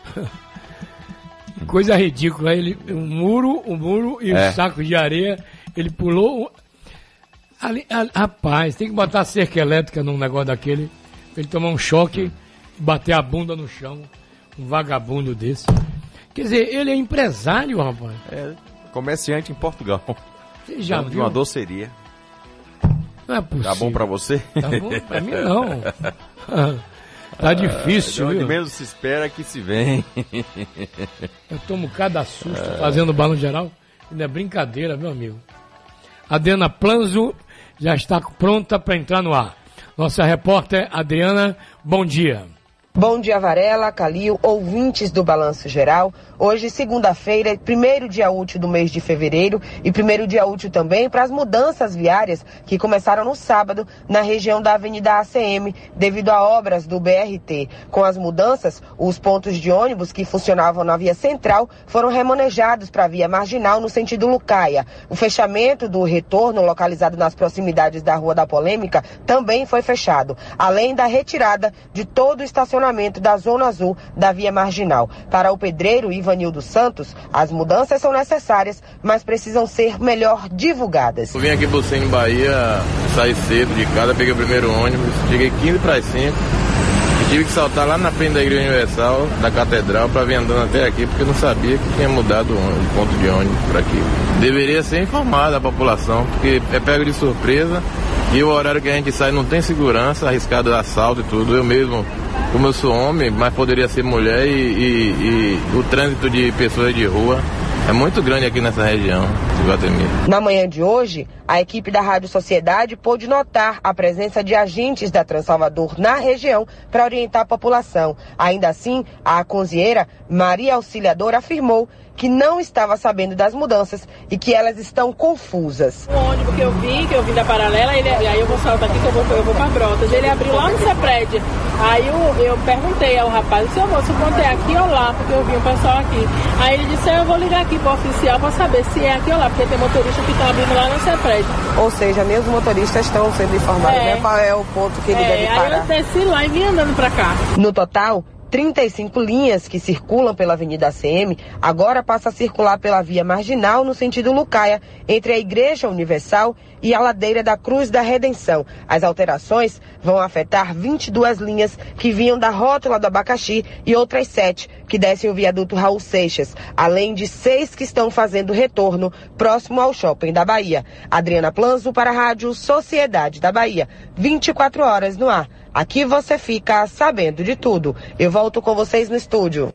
Coisa ridícula. Ele, o muro, o muro e É. o saco de areia. Ele pulou. Ali, ali- rapaz, tem que botar cerca elétrica num negócio daquele. Ele tomar um choque e bater a bunda no chão. Um vagabundo desse. Quer dizer, ele é empresário, rapaz. É, comerciante em Portugal. Você já Dono de viu? uma doceria. Não é possível. Tá bom pra você? Tá bom pra mim não. tá difícil, onde viu? menos se espera que se vem. Eu tomo cada susto fazendo balão geral. Não é brincadeira, meu amigo. Adriana Planzo já está pronta para entrar no ar. Nossa repórter Adriana, bom dia. Bom dia, Varela, Calil, ouvintes do Balanço Geral. Hoje, segunda-feira, primeiro dia útil do mês de fevereiro e primeiro dia útil também para as mudanças viárias que começaram no sábado na região da Avenida ACM, devido a obras do BRT. Com as mudanças, os pontos de ônibus que funcionavam na via central foram remanejados para a via marginal no sentido Lucaia. O fechamento do retorno, localizado nas proximidades da Rua da Polêmica, também foi fechado, além da retirada de todo o estacionamento da Zona Azul da via marginal. Para o pedreiro Ivanildo Santos, as mudanças são necessárias, mas precisam ser melhor divulgadas. Eu vim aqui pro Cine Bahia, saí cedo de casa, peguei o primeiro ônibus, cheguei 15 para as 5 e tive que saltar lá na frente da Igreja Universal, da Catedral, para vir andando até aqui, porque não sabia que tinha mudado o ponto de ônibus por aqui. Deveria ser informada a população, porque é pego de surpresa e o horário que a gente sai não tem segurança, arriscado assalto e tudo. Eu mesmo, como eu sou homem, mas poderia ser mulher e, e- e o trânsito de pessoas de rua é muito grande aqui nessa região de Guatemi. Na manhã de hoje, a equipe da Rádio Sociedade pôde notar a presença de agentes da Transalvador na região para orientar a população. Ainda assim, a conselheira Maria Auxiliadora afirmou que não estava sabendo das mudanças e que elas estão confusas. O ônibus que eu vim, que eu vim da paralela, ele, aí eu vou saltar aqui que eu vou, eu vou pra Brotas. Ele abriu lá no Cepred. Aí eu, eu perguntei ao rapaz, seu moço, quanto é aqui ou lá? Porque eu vi o pessoal aqui. Aí ele disse, eu vou ligar aqui pro oficial pra saber se é aqui ou lá, porque tem motorista que tá abrindo lá no Cepred. Ou seja, nem os motoristas estão sendo informados É. né, qual é o ponto que ele É, deve aí parar. eu desci lá e vim andando pra cá. No total, 35 linhas que circulam pela Avenida ACM agora passam a circular pela via marginal no sentido Lucaia, entre a Igreja Universal e a ladeira da Cruz da Redenção. As alterações vão afetar 22 linhas que vinham da rótula do Abacaxi e outras sete que descem o viaduto Raul Seixas, além de seis que estão fazendo retorno próximo ao shopping da Bahia. Adriana Planzo para a Rádio Sociedade da Bahia. 24 horas no ar. Aqui você fica sabendo de tudo. Eu volto com vocês no estúdio.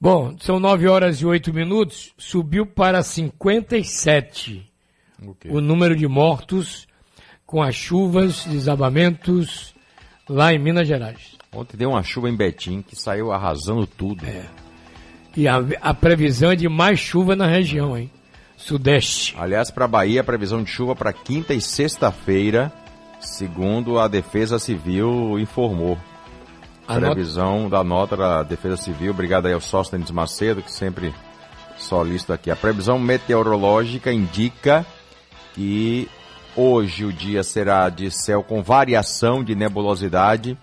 Bom, são 9 horas e 8 minutos, subiu para 57 o número de mortos com as chuvas, desabamentos lá em Minas Gerais. Ontem deu uma chuva em Betim que saiu arrasando tudo. E a, a previsão é de mais chuva na região, hein? Sudeste. Aliás, para Bahia, a previsão de chuva para quinta e sexta-feira, segundo a Defesa Civil informou. A nota- previsão da nota da Defesa Civil, obrigado aí ao Sóstenes Macedo, que sempre solicita aqui. A previsão meteorológica indica que hoje o dia será de céu com variação de nebulosidade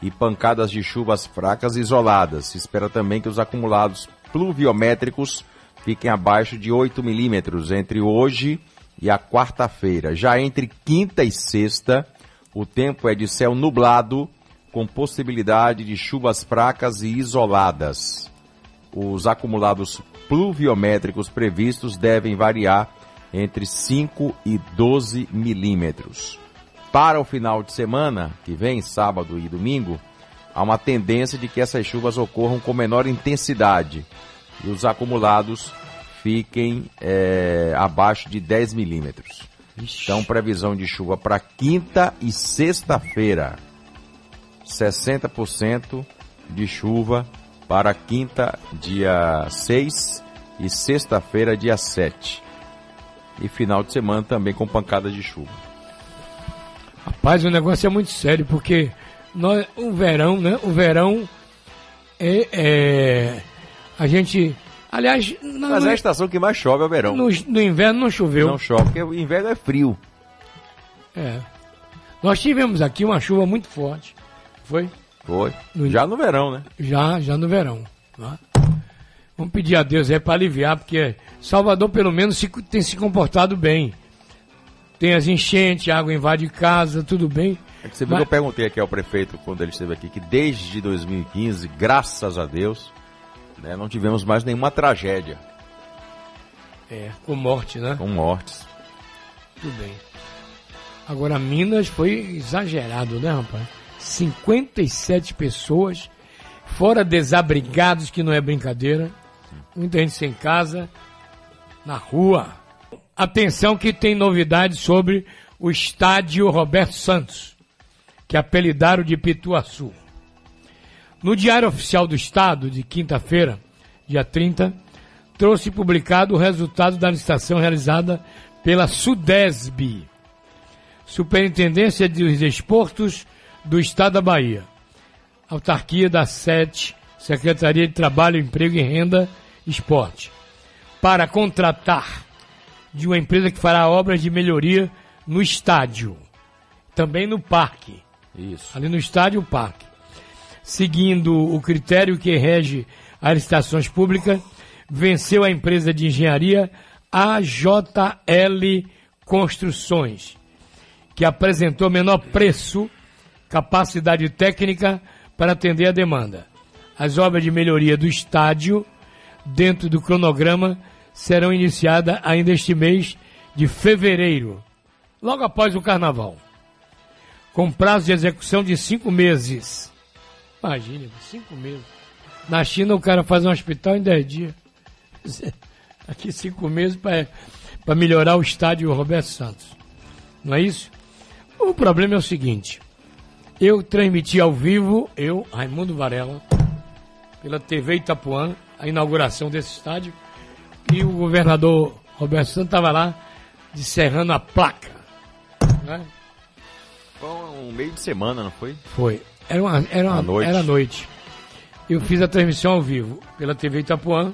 e pancadas de chuvas fracas isoladas. Se espera também que os acumulados pluviométricos fiquem abaixo de 8 milímetros entre hoje e a quarta-feira. Já entre quinta e sexta, o tempo é de céu nublado, com possibilidade de chuvas fracas e isoladas. Os acumulados pluviométricos previstos devem variar entre 5 e 12 milímetros. Para o final de semana, que vem, sábado e domingo, há uma tendência de que essas chuvas ocorram com menor intensidade e os acumulados fiquem é, abaixo de 10 milímetros. Então, previsão de chuva para quinta e sexta-feira. 60% de chuva para quinta, dia 6 e sexta-feira, dia 7. E final de semana também com pancadas de chuva. Rapaz, o negócio é muito sério, porque nós, o verão, né? O verão é, é a gente. Aliás, não, Mas é a estação que mais chove é o verão. no, no inverno não choveu. Não chove, porque o inverno é frio. É. Nós tivemos aqui uma chuva muito forte. Foi? Foi. Já no verão, né? Já, já no verão. né? Vamos pedir a Deus aí para aliviar, porque Salvador pelo menos se- tem se comportado bem. Tem as enchentes, a água invade casa, tudo bem. É que você viu Mas- que eu perguntei aqui ao prefeito quando ele esteve aqui que desde 2015, graças a Deus, né, não tivemos mais nenhuma tragédia É, com morte, né? com mortes. Tudo bem. Agora, Minas foi exagerado, né, rapaz? 57 pessoas, fora desabrigados, que não é brincadeira. Muita gente sem casa, na rua. Atenção que tem novidades sobre o estádio Roberto Santos, que apelidaram de Pituaçu. No Diário Oficial do Estado, de quinta-feira, dia 30, trouxe publicado o resultado da licitação realizada pela SUDESB, Superintendência dos Desportos do Estado da Bahia, autarquia da SET, Secretaria de Trabalho, Emprego e Renda, Esporte, para contratar de uma empresa que fará obras de melhoria no estádio, também no parque. Isso. Ali no estádio, o parque. Seguindo o critério que rege as licitações públicas, venceu a empresa de engenharia AJL Construções, que apresentou menor preço, capacidade técnica para atender a demanda. As obras de melhoria do estádio, dentro do cronograma, serão iniciadas ainda este mês de fevereiro, logo após o carnaval com prazo de execução de cinco meses. Imagine, cinco meses. Na China o cara faz um hospital em dez dias. Aqui cinco meses para melhorar o estádio Roberto Santos. Não é isso? O problema é o seguinte. Eu transmiti ao vivo, eu, Raimundo Varela, pela TV Itapuã, a inauguração desse estádio. E o governador Roberto Santos estava lá, descerrando a placa. Né? Foi um meio de semana, não foi? Foi. Era uma, era uma À noite. Era noite. Eu fiz a transmissão ao vivo pela TV Itapuã.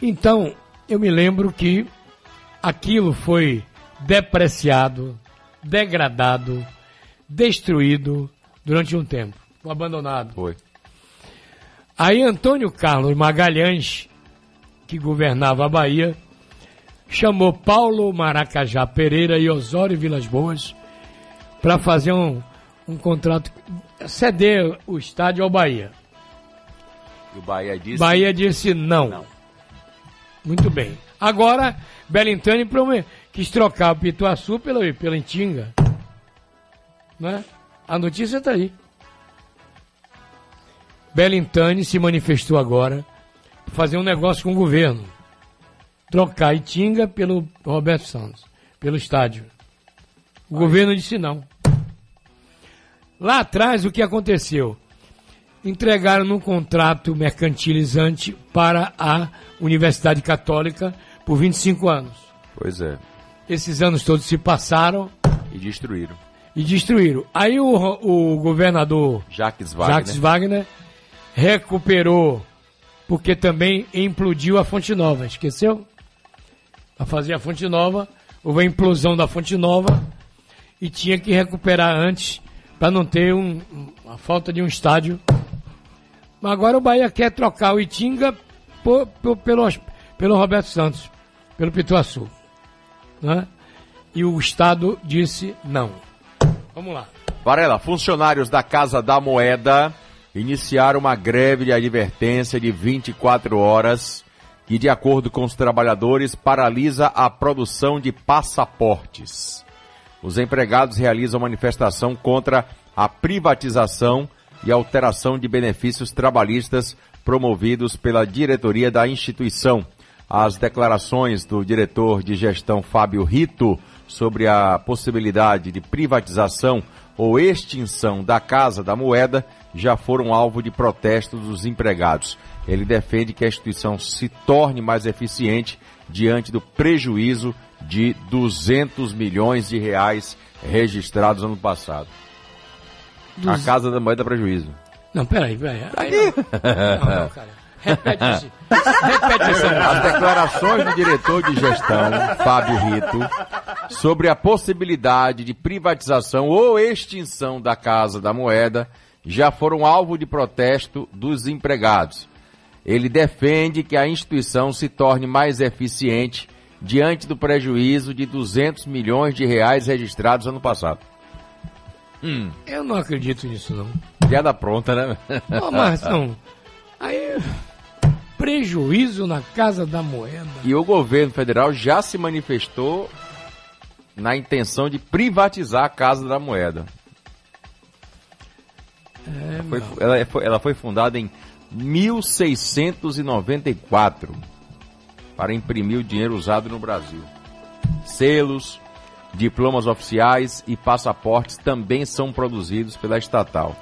Então, eu me lembro que aquilo foi depreciado, degradado, destruído durante um tempo. Abandonado. Foi. Aí Antônio Carlos Magalhães, que governava a Bahia, chamou Paulo Maracajá Pereira e Osório Vilas Boas para fazer um, um contrato, ceder o estádio ao Bahia. E o Bahia disse. Bahia disse não. Muito bem. Agora, Belintani quis trocar o Pituaçu pela, pela Intinga. Né? A notícia está aí. Belintani se manifestou agora para fazer um negócio com o governo. Trocar Itinga pelo Roberto Santos, pelo estádio. O governo disse não. Lá atrás, o que aconteceu? Entregaram num contrato mercantilizante para a Universidade Católica por 25 anos. Pois é. Esses anos todos se passaram E destruíram. e destruíram. Aí o, o governador Jacques Wagner. Jacques Wagner recuperou, porque também implodiu a Fonte Nova, esqueceu? A fazer a Fonte Nova, houve a implosão da Fonte Nova e tinha que recuperar antes para não ter um, a falta de um estádio. Mas agora o Bahia quer trocar o Itinga por- por- pelo, pelo Roberto Santos, pelo Pituaçu. Né? E o Estado disse não. Vamos lá. Varela, funcionários da Casa da Moeda iniciaram uma greve de advertência de 24 horas que, de acordo com os trabalhadores, paralisa a produção de passaportes. Os empregados realizam manifestação contra a privatização e alteração de benefícios trabalhistas promovidos pela diretoria da instituição. As declarações do diretor de gestão Fábio Rito sobre a possibilidade de privatização ou extinção da Casa da Moeda já foram alvo de protestos dos empregados. Ele defende que a instituição se torne mais eficiente diante do prejuízo de 200 milhões de reais registrados ano passado. A Casa da Moeda prejuízo. Não, peraí, peraí. Aí não. Não, não, cara. Repete isso. Repete isso. As declarações do diretor de gestão, Fábio Rito, sobre a possibilidade de privatização ou extinção da Casa da Moeda já foram alvo de protesto dos empregados. Ele defende que a instituição se torne mais eficiente diante do prejuízo de 200 milhões de reais registrados ano passado. Hum. Eu não acredito nisso, não. Piada pronta, né? Ô, Marção, aí prejuízo na Casa da Moeda. E o governo federal já se manifestou na intenção de privatizar a Casa da Moeda. É, ela, foi, ela, foi, ela foi fundada em 1694 para imprimir o dinheiro usado no Brasil. Selos, diplomas oficiais e passaportes também são produzidos pela estatal.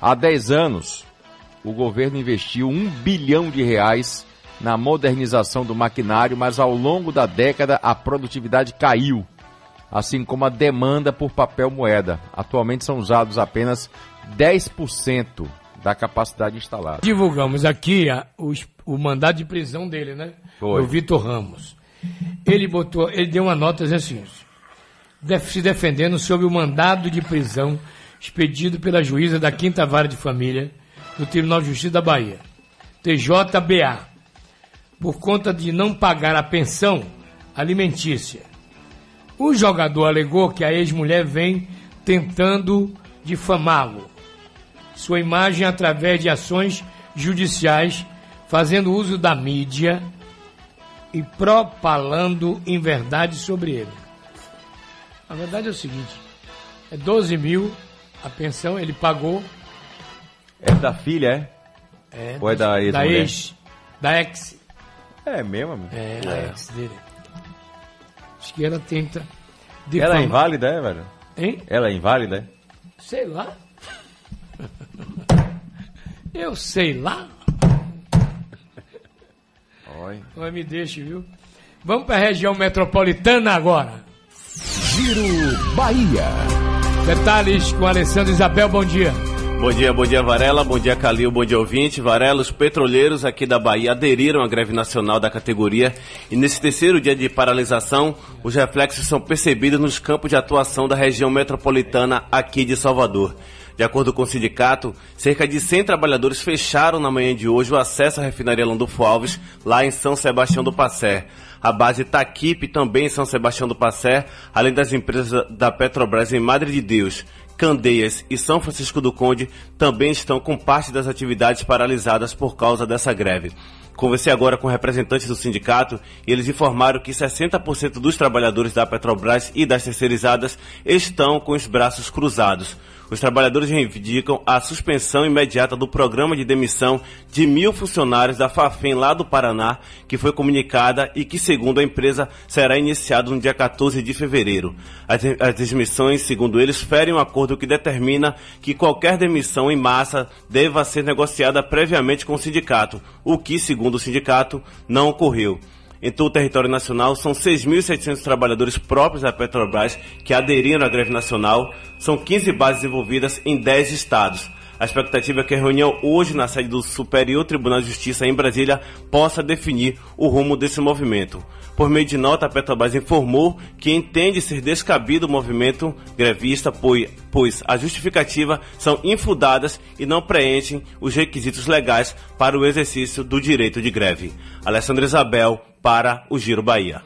Há 10 anos, o governo investiu um bilhão de reais na modernização do maquinário, mas ao longo da década a produtividade caiu, assim como a demanda por papel moeda. Atualmente são usados apenas 10% da capacidade instalada. Divulgamos aqui a, o, o mandado de prisão dele, né? Foi. Do Vitor Ramos. Ele botou, ele deu uma nota dizendo assim, se defendendo sobre o mandado de prisão expedido pela juíza da Quinta Vara de Família do Tribunal de Justiça da Bahia, TJBA, por conta de não pagar a pensão alimentícia. O jogador alegou que a ex-mulher vem tentando difamá-lo. Sua imagem através de ações judiciais, fazendo uso da mídia e propalando inverdades sobre ele. A verdade é o seguinte: é 12 mil a pensão, ele pagou. É da filha, é? É, Ou é da da ex-mulher? ex, da ex. É mesmo, amigo? É, a ex dele. Acho que ela tenta. Ela é inválida, é, velho? Hein? Ela é inválida, é? Sei lá. Eu sei lá. Oi. Mas me deixe, viu? Vamos para a região metropolitana agora. Giro Bahia. Detalhes com Alessandro Isabel, bom dia. Bom dia, bom dia Varela, bom dia Calil, bom dia ouvinte. Varela, os petroleiros aqui da Bahia aderiram à greve nacional da categoria e nesse terceiro dia de paralisação, os reflexos são percebidos nos campos de atuação da região metropolitana aqui de Salvador. De acordo com o sindicato, cerca de 100 trabalhadores fecharam na manhã de hoje o acesso à refinaria Landulfo Alves, lá em São Sebastião do Passé. A base Taquipe também em São Sebastião do Passé, além das empresas da Petrobras em Madre de Deus, Candeias e São Francisco do Conde também estão com parte das atividades paralisadas por causa dessa greve. Conversei agora com representantes do sindicato e eles informaram que 60% dos trabalhadores da Petrobras e das terceirizadas estão com os braços cruzados. Os trabalhadores reivindicam a suspensão imediata do programa de demissão de mil funcionários da Fafem lá do Paraná, que foi comunicada e que, segundo a empresa, será iniciado no dia 14 de fevereiro. As, demissões, segundo eles, ferem um acordo que determina que qualquer demissão em massa deva ser negociada previamente com o sindicato, o que, segundo o sindicato, não ocorreu. Em todo o território nacional, são 6.700 trabalhadores próprios da Petrobras que aderiram à greve nacional. São 15 bases envolvidas em 10 estados. A expectativa é que a reunião hoje na sede do Superior Tribunal de Justiça em Brasília possa definir o rumo desse movimento. Por meio de nota, a Petrobras informou que entende ser descabido o movimento grevista, pois, as justificativas são infundadas e não preenchem os requisitos legais para o exercício do direito de greve. Alessandra Isabel, para o Giro Bahia.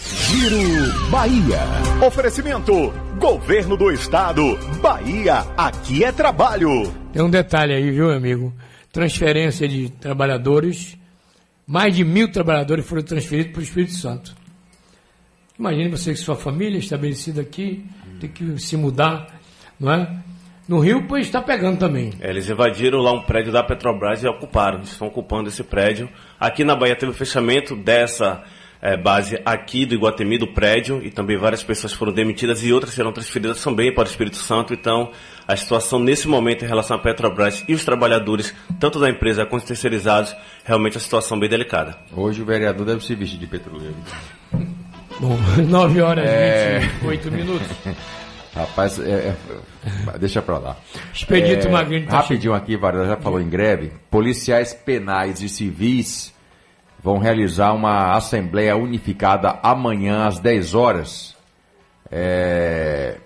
Giro Bahia. Oferecimento: Governo do Estado. Bahia, aqui é trabalho. Tem um detalhe aí, viu, amigo? Transferência de trabalhadores. Mais de mil trabalhadores foram transferidos para o Espírito Santo. Imagine você que sua família estabelecida aqui, tem que se mudar, não é? No Rio, pois está pegando também. É, eles invadiram lá um prédio da Petrobras e ocuparam, estão ocupando esse prédio. Aqui na Bahia teve o fechamento dessa é, base aqui do Iguatemi, do prédio, e também várias pessoas foram demitidas e outras serão transferidas também para o Espírito Santo. Então, a situação nesse momento em relação à Petrobras e os trabalhadores, tanto da empresa quanto terceirizados, realmente é uma situação bem delicada. Hoje o vereador deve se vestir de petroleiro. Bom, 9 horas e É. 28 minutos. Rapaz, é, é, deixa pra lá. Expedito Magrini tá Rapidinho aqui, Varela já falou em greve. Policiais penais e civis vão realizar uma assembleia unificada amanhã às 10 horas é,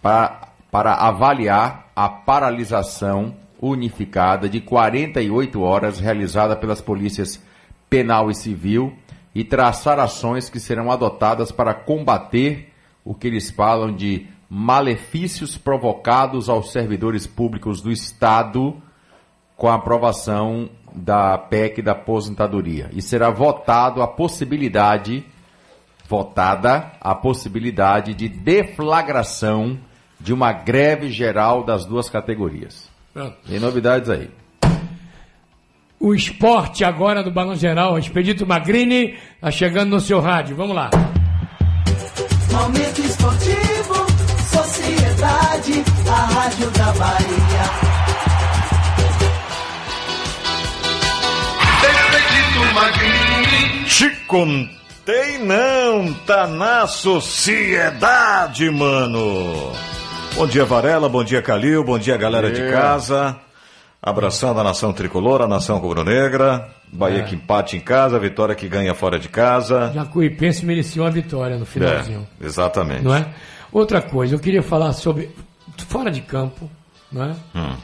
pra- para avaliar a paralisação unificada de 48 horas realizada pelas polícias penal e civil e traçar ações que serão adotadas para combater o que eles falam de malefícios provocados aos servidores públicos do Estado com a aprovação da PEC da aposentadoria. E será votado a possibilidade, votada a possibilidade de deflagração de uma greve geral das duas categorias. Pronto. Tem novidades aí. O esporte agora do Balão Geral, Expedito Magrini, tá chegando no seu rádio. Vamos lá. Momento rádio da Bahia. Te contei não, tá na sociedade, mano. Bom dia, Varela, bom dia, Calil, bom dia, galera de casa. Abraçando a nação tricolor, a nação rubro-negra. Bahia É. que empate em casa, vitória que ganha fora de casa. Jacuipense merecia uma vitória no finalzinho. É, exatamente. Não é? Outra coisa, eu queria falar sobre fora de campo, não é? Hum.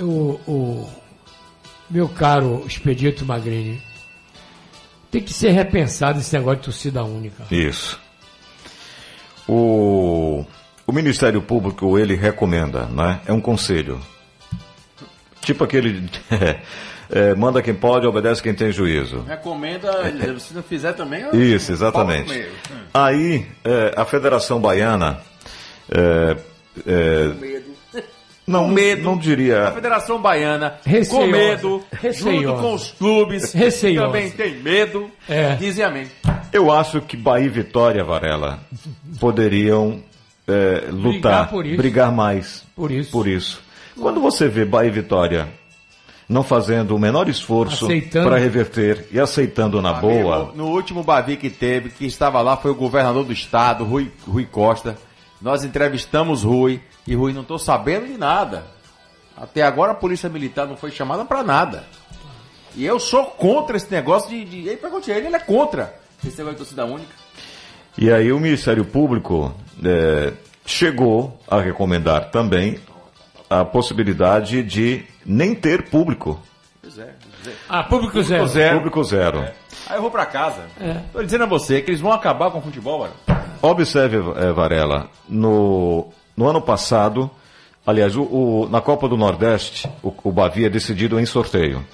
O, o meu caro Expedito Magrini, tem que ser repensado esse negócio de torcida única. Isso. O, o Ministério Público, ele recomenda, né? É um conselho. Tipo aquele... é, manda quem pode, obedece quem tem juízo. Recomenda, se não fizer também... eu- Isso, exatamente. Aí, é, a Federação Baiana... é, é, não, não diria... A Federação Baiana, Receiosa. com medo, Receiosa. junto com os clubes, Receiosa. também tem medo, É. dizem amém. Eu acho que Bahia e Vitória, Varela, poderiam é, lutar, por isso. brigar mais Por isso. por isso. Quando você vê Bahia e Vitória não fazendo o menor esforço para reverter e aceitando na boa, no último Bavi que teve, que estava lá foi o governador do estado, Rui, Rui Costa. Nós entrevistamos Rui e Rui não estou sabendo de nada. Até agora a polícia militar não foi chamada para nada. E eu sou contra esse negócio de. de ele perguntei ele, ele é contra esse negócio de torcida única. E aí o Ministério Público é, chegou a recomendar também a possibilidade de nem ter público. Pois é. Ah, público zero. zero. Público zero. Aí eu vou para casa. É. Tô dizendo a você que eles vão acabar com o futebol, mano. Observe, eh, Varela, no, no ano passado, aliás, o, o- na Copa do Nordeste, o, o Bahia é decidido em sorteio.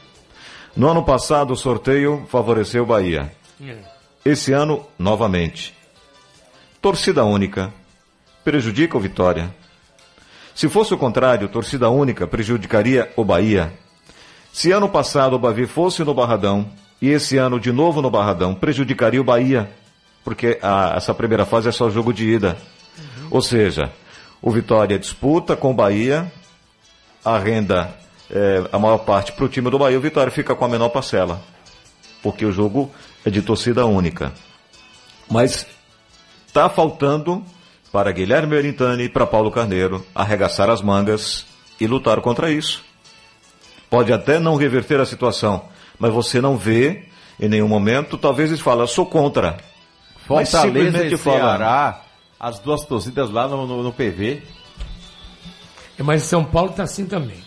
No ano passado, o sorteio favoreceu o Bahia. Esse ano, novamente. Torcida única prejudica o Vitória. Se fosse o contrário, torcida única prejudicaria o Bahia. Se ano passado o Bavi fosse no Barradão e esse ano de novo no Barradão, prejudicaria o Bahia, porque a- essa primeira fase é só jogo de ida. Ou seja, o Vitória disputa com o Bahia, a renda, é, a maior parte para o time do Bahia, o Vitória fica com a menor parcela, porque o jogo é de torcida única. Mas está faltando para Guilherme Berintani e para Paulo Carneiro arregaçar as mangas e lutar contra isso. Pode até não reverter a situação, mas você não vê em nenhum momento, talvez eles falem, sou contra. Mas Fortaleza e Ceará, as duas torcidas lá no, no, no PV. É, Mas em São Paulo tá assim também.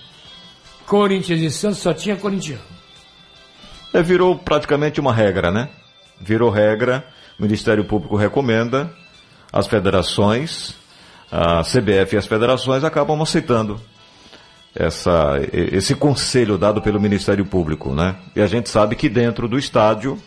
Corinthians e Santos só tinha corintiano. É, virou praticamente uma regra, né? Virou regra, O Ministério Público recomenda, as federações, a CBF e as federações acabam aceitando essa, esse conselho dado pelo Ministério Público, né? E a gente sabe que dentro do estádio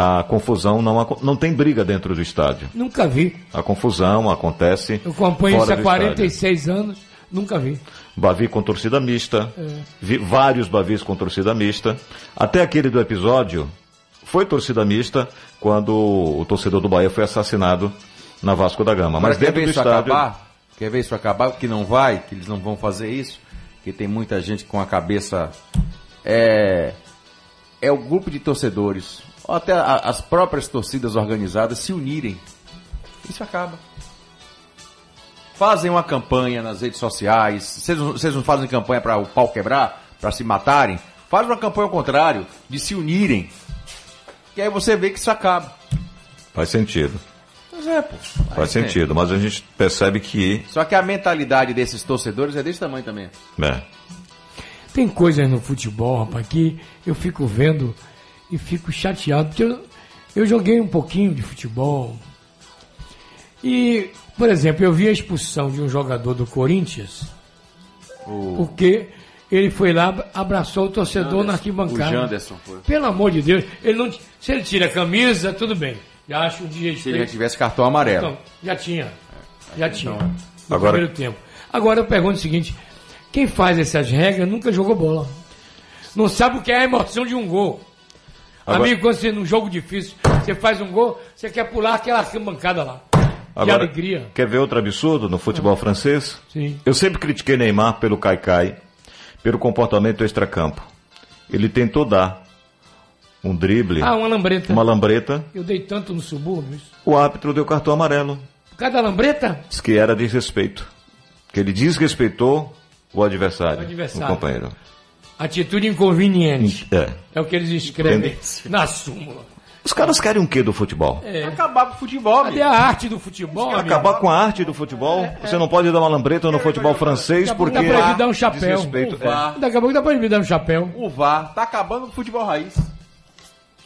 a confusão não, não tem briga dentro do estádio. Nunca vi. A confusão acontece. Eu acompanho isso há do 46 anos, nunca vi. Bavi com torcida mista. É. Vi vários Bavis com torcida mista. Até aquele do episódio foi torcida mista quando o torcedor do Bahia foi assassinado na Vasco da Gama. Mas quer dentro ver do isso estádio. acabar? Quer ver isso acabar? Que não vai, que eles não vão fazer isso? Que tem muita gente com a cabeça. É. É o grupo de torcedores, ou até a- as próprias torcidas organizadas se unirem. Isso acaba. Fazem uma campanha nas redes sociais. Vocês não- vocês não fazem campanha para o pau quebrar? Para se matarem? Faz uma campanha ao contrário, de se unirem. E aí você vê que isso acaba. Faz sentido. Mas é, pô. Faz Aí, sentido. Mas a gente percebe que. Só que a mentalidade desses torcedores é desse tamanho também. né, Tem coisas no futebol, rapaz, que eu fico vendo e fico chateado. Porque eu, eu joguei um pouquinho de futebol. E, por exemplo, eu vi a expulsão de um jogador do Corinthians. Porque ele foi lá, abraçou o torcedor na arquibancada. O Janderson foi. Pelo amor de Deus, ele não, se ele tira a camisa, tudo bem. Já acho um dia Se ele já tivesse cartão amarelo. Então, já tinha. Já tinha. então, no Agora- primeiro tempo. Agora eu pergunto o seguinte: quem faz essas regras nunca jogou bola. Não sabe o que é a emoção de um gol. Agora- Amigo, quando você num jogo difícil, você faz um gol, você quer pular aquela arquibancada lá. de Agora, alegria. Quer ver outro absurdo no futebol francês? Sim. Eu sempre critiquei Neymar pelo caicai, pelo comportamento extracampo. Ele tentou dar um drible, Ah, uma lambreta. uma lambreta. Eu dei tanto no subúrbio. isso. O árbitro deu cartão amarelo. Cada lambreta? Diz que era desrespeito. Que ele desrespeitou o adversário, O adversário. o companheiro. Atitude inconveniente. É. É o que eles escrevem na súmula. Os caras querem o que do futebol? É. Acabar com o futebol, Cadê a arte do futebol, amigo? Acabar com a arte do futebol? Você não pode dar uma lambreta no futebol francês Daqui porque dá pra ele dar um chapéu. desrespeito. O VAR. Daqui a pouco dá pra ele me dar um chapéu. O VAR tá acabando com o futebol raiz.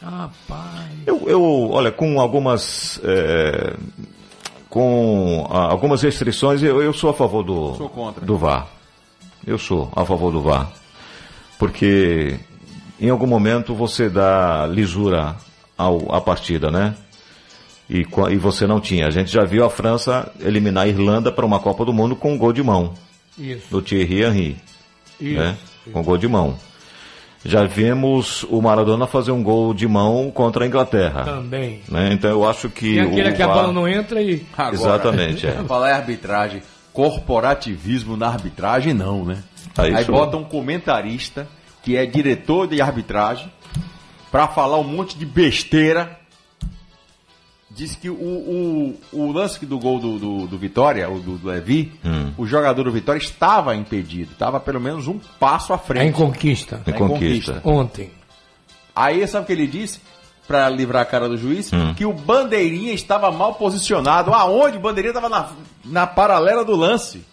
Rapaz. Eu, eu, olha, com algumas é, com ah, algumas restrições, eu, eu sou a favor do, Sou contra. do VAR. Eu sou a favor do VAR. Porque em algum momento você dá lisura ao, à partida, né? E, e você não tinha. A gente já viu a França eliminar a Irlanda para uma Copa do Mundo com um gol de mão, Isso. do Thierry Henry. Isso. né? Com gol de mão. Já vimos o Maradona fazer um gol de mão contra a Inglaterra. Também. né? Então eu acho que. Tem aquele o que a bola não entra e. Agora, Exatamente, é. Falar em arbitragem, corporativismo na arbitragem, não, né? Aí Aí bota um comentarista que é diretor de arbitragem pra falar um monte de besteira. Diz que o, o, o lance do gol do, do, do Vitória, o do, do Levi, Hum. o jogador do Vitória estava impedido, estava pelo menos um passo à É frente. em conquista. Em Em conquista. Ontem. Aí sabe o que ele disse? Pra livrar a cara do juiz? Hum. Que o Bandeirinha estava mal posicionado. Aonde? O Bandeirinha estava na, na paralela do lance.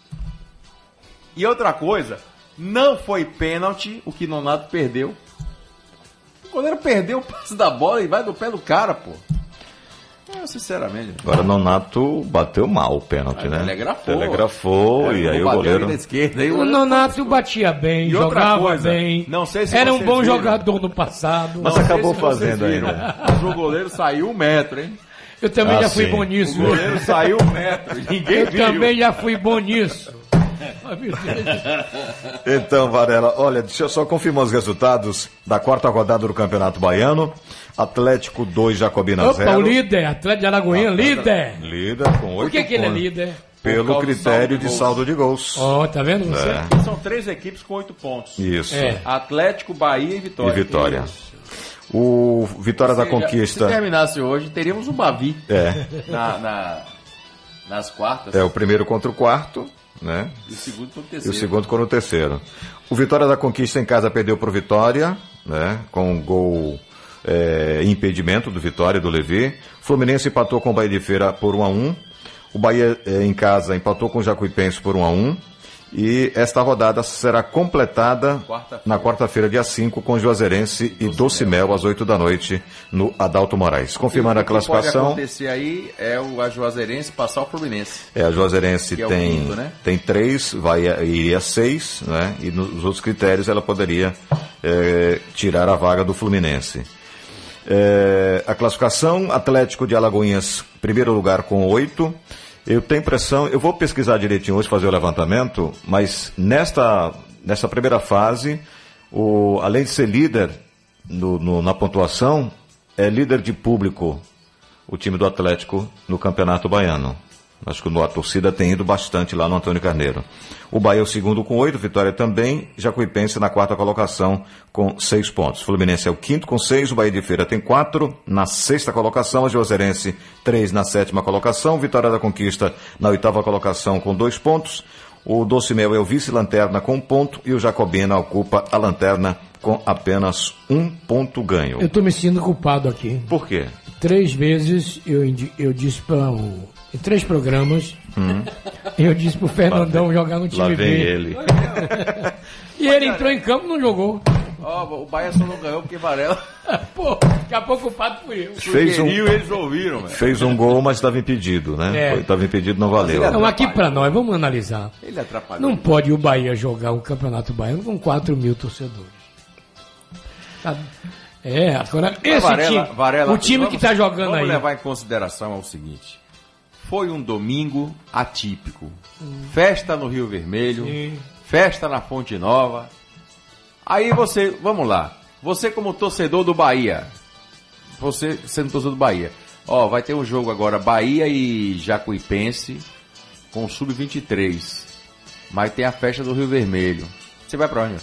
E outra coisa, não foi pênalti o que Nonato perdeu. O goleiro perdeu o passe da bola e vai do pé do cara, pô. Eu, sinceramente. Agora Nonato bateu mal o pênalti, né? telegrafou. Telegrafou, e aí o goleiro. esquerda, aí o O goleiro- Nonato batia bem, E outra jogava coisa, bem. não sei se Era um bom viram. jogador no passado. Mas Não acabou fazendo aí, né? Mas o goleiro saiu um metro, hein? Eu também Ah, já fui sim. bom nisso. O goleiro saiu um metro. Ninguém Eu viu. também já fui bom nisso. Então, Varela, olha, deixa eu só confirmar os resultados da quarta rodada do Campeonato Baiano. Atlético 2, Jacobina Opa, 0. o líder, Atlético de Alagoinha, líder. Líder com 8 Por que, que ele é líder? Pelo critério de saldo de gols. Ó, tá vendo você? É, São três equipes com oito pontos. isso. É. Atlético, Bahia e E Vitória. Vitória. O Vitória da seja, Conquista. Se terminasse hoje, teríamos o Bavi É, na, na- nas quartas. é o primeiro contra o quarto, né? E o segundo contra o E terceiro. o segundo contra o terceiro. O Vitória da Conquista em casa perdeu para o Vitória, né? Com um gol é, impedimento do Vitória do Levi. Fluminense empatou com o Bahia de Feira por 1 a 1 O Bahia é, em casa empatou com o Jacuipense por 1 a 1 E esta rodada será completada Quarta-feira. na quarta-feira, dia 5, com Juazeirense e Docimel às 8 da noite no Adalto Moraes. Confirmando a O que pode classificação. acontecer aí é o a Juazeirense passar o Fluminense. É, a Juazeirense Que é tem, quinto, né? tem três, vai, iria seis, né? E nos outros critérios ela poderia eh, tirar a vaga do Fluminense. Eh, a classificação, Atlético de Alagoinhas, primeiro lugar com oito. Eu tenho impressão, eu vou pesquisar direitinho hoje, fazer o levantamento, mas nesta, nessa primeira fase, o, além de ser líder no- no- na pontuação, é líder de público o time do Atlético no Campeonato Baiano. Acho que a torcida tem ido bastante lá no Antônio Carneiro. O Bahia é o segundo com oito, Vitória também, Jacuipense na quarta colocação com seis pontos. Fluminense é o quinto com seis, o Bahia de Feira tem quatro, na sexta colocação, a Juazeirense três na sétima colocação, Vitória da Conquista na oitava colocação com dois pontos, o Doce Mel é o vice-lanterna com um ponto e o Jacobina ocupa a lanterna com apenas um ponto ganho. Eu tô me sentindo culpado aqui. Por quê? Três vezes eu, eu disse para o. Em três programas, Hum. eu disse pro Fernandão jogar no time Lá B. vem ele. e ele entrou em campo e não jogou. Ó, o Bahia só não ganhou porque Varela Pô, daqui a pouco o pato fui eu. Fez um- eles ouviram, velho. Fez um gol, mas estava impedido, né? É. Estava impedido, não valeu. Não, aqui pra nós, vamos analisar. Ele atrapalhou. Não pode o Bahia jogar o Campeonato Baiano com 4 mil torcedores. Tá? É, agora, esse Varela, time, Varela, o time que vamos- tá jogando vamos aí. levar em consideração é o seguinte. Foi um domingo atípico. Festa no Rio Vermelho, Sim. festa na Fonte Nova. Aí você, vamos lá. Você como torcedor do Bahia, você sendo torcedor do Bahia, ó, vai ter um jogo agora Bahia e Jacuipense com o sub-23. Mas tem a festa do Rio Vermelho. Você vai pra onde?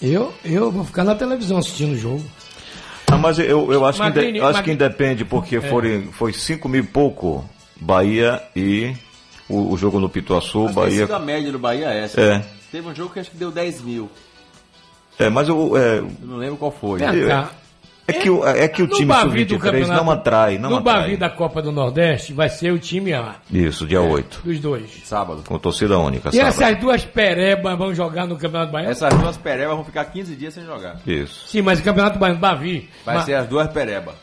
Eu, eu vou ficar na televisão assistindo o jogo. Ah, mas eu, eu acho, que, Magrini- inde- acho Mag- que independe, porque É. forem, foi 5 mil e pouco Bahia e o, o jogo no Pituaçu, Acho que tem Bahia. sido a média do Bahia é essa. É. Teve um jogo que acho que deu 10 mil. É, mas eu, é, Eu não lembro qual foi. Vem cá. É que, o- é que o No time Bavi do sub-23 campeonato- não atrai, não no atrai. Bavi da Copa do Nordeste vai ser o time A, Isso, dia 8. dos dois. Sábado. Com torcida única, E sábado. essas duas perebas vão jogar no Campeonato Baiano? Essas duas perebas vão ficar 15 dias sem jogar. Isso. Sim, mas o Campeonato Baiano, Bavi. Vai ma- ser as duas perebas.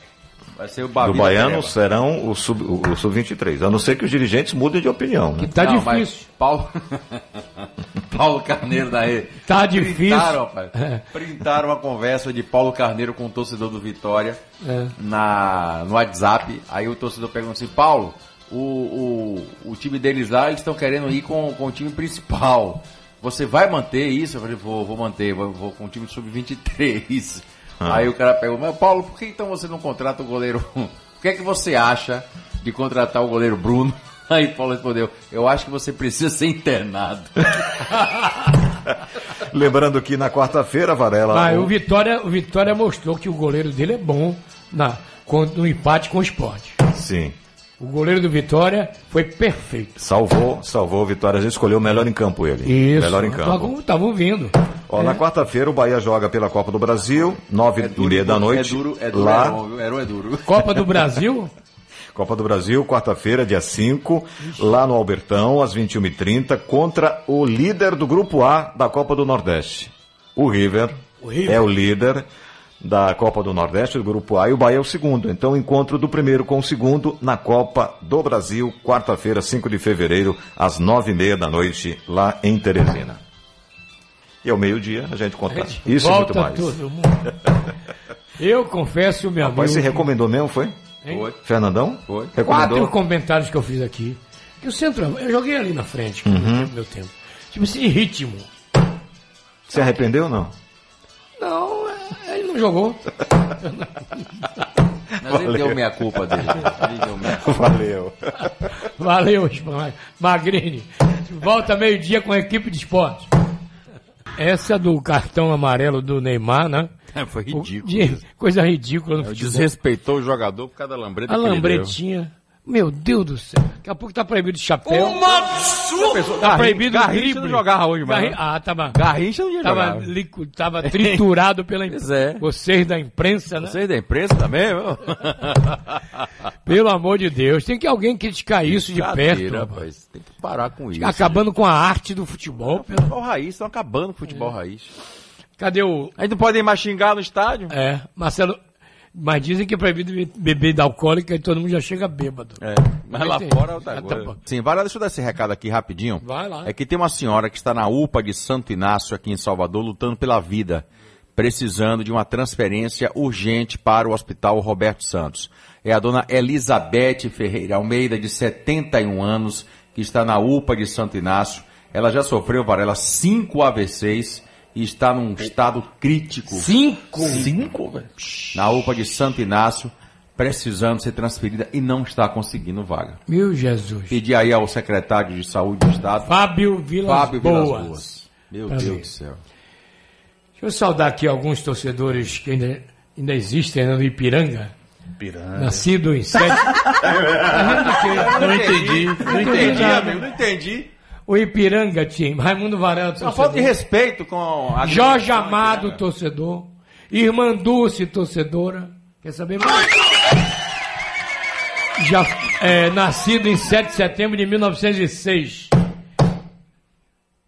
Vai ser o Bavi Do Baiano pereba. serão o sub- o o sub-23. a não ser que os dirigentes mudem de opinião. Né? Tá Não, difícil. mas Paulo... Paulo Carneiro daí. Tá difícil. Printaram, rapaz. É. Printaram uma conversa de Paulo Carneiro com o torcedor do Vitória É. na, no WhatsApp. Aí o torcedor perguntou assim, Paulo, o, o, o time deles lá, eles estão querendo ir com, com o time principal. Você vai manter isso? Eu falei, vou, vou manter, vou, vou com o time sub-23. Ah. Aí o cara perguntou, mas Paulo, por que então você não contrata o goleiro? O que é que você acha de contratar o goleiro Bruno? Aí Paulo respondeu, eu acho que você precisa ser internado. Lembrando que na quarta-feira, Varela. Mas o- o Vitória, o Vitória mostrou que o goleiro dele é bom na, no empate com o esporte. Sim. O goleiro do Vitória foi perfeito. Salvou, salvou o Vitória. A gente escolheu o melhor em campo ele. Isso. Melhor em campo. Estavam ouvindo. Ó, Na quarta-feira o Bahia joga pela Copa do Brasil, nove e meia da noite. É duro, é duro, lá, é? Herói é duro. Copa do Brasil, Copa do Brasil, quarta-feira, dia 5, lá no Albertão, às 21h30, contra o líder do Grupo A da Copa do Nordeste. O River, O River. é o líder da Copa do Nordeste, do Grupo A, e o Bahia é o segundo. Então, encontro do primeiro com o segundo na Copa do Brasil, quarta-feira, 5 de fevereiro, às 9h30 da noite, lá em Teresina. E ao meio-dia a gente conta isso e muito mais. Eu confesso, meu Rapaz, você amigo. recomendou mesmo, foi? Hein? Foi. Fernandão? Foi. Quatro comentários que eu fiz aqui. Que o centro, eu joguei ali na frente, Uhum. no tempo, meu tempo. Tipo assim, ritmo. Se arrependeu ou não? Não, é, ele não jogou. Mas ele deu minha culpa dele. Ele deu minha Valeu. Valeu. Magrini. Volta meio-dia com a equipe de esporte. Essa do cartão amarelo do Neymar, né? É, foi O- ridículo. de- coisa ridícula futebol. Desrespeitou o jogador por causa da lambreta A lambretinha. Meu Deus do céu. Daqui a pouco tá proibido de chapéu. Um absurdo! Tá proibido o Garrincha drible. não jogava hoje Garrin- não. Ah, tava. Garrincha não ia tava, jogar. tava triturado pela imprensa. é. Vocês da imprensa, né? Vocês da imprensa também, meu? Pelo amor de Deus. Tem que alguém criticar isso de perto. rapaz. Tem que parar com isso. Acabando com a arte do futebol. pelo- Futebol raiz, estão acabando com o futebol raiz. Cadê o. A gente não pode mais xingar no estádio? É, Marcelo. Mas dizem que é proibido bebida alcoólica e todo mundo já chega bêbado. É, mas lá tem- fora é outra Ah, tá coisa. bom. Sim, vai lá, deixa eu dar esse recado aqui rapidinho. Vai lá. É que tem uma senhora que está na UPA de Santo Inácio aqui em Salvador lutando pela vida, precisando de uma transferência urgente para o Hospital Roberto Santos. É a dona Elizabeth Ferreira Almeida, de 71 anos, que está na UPA de Santo Inácio. Ela já sofreu, Varela, cinco AVCs e está num estado crítico. Cinco? Cinco, velho? Na UPA de Santo Inácio, precisando ser transferida e não está conseguindo vaga. Meu Jesus. Pedir aí ao secretário de Saúde do Estado, Fábio Vilas Fábio Vilas Boas. Boas. Meu Pra Deus ver. do céu. Deixa eu saudar aqui alguns torcedores que ainda, ainda existem né, no Ipiranga. Piranga. Nascido em 7. Não entendi, não entendi, amigo, não entendi. O Ipiranga, time. Raimundo Varela, Uma torcedor. falta de respeito com a Jorge Amado, torcedor. Irmã Dulce, torcedora. Quer saber mais? Já é, nascido em 7 de setembro de 1906.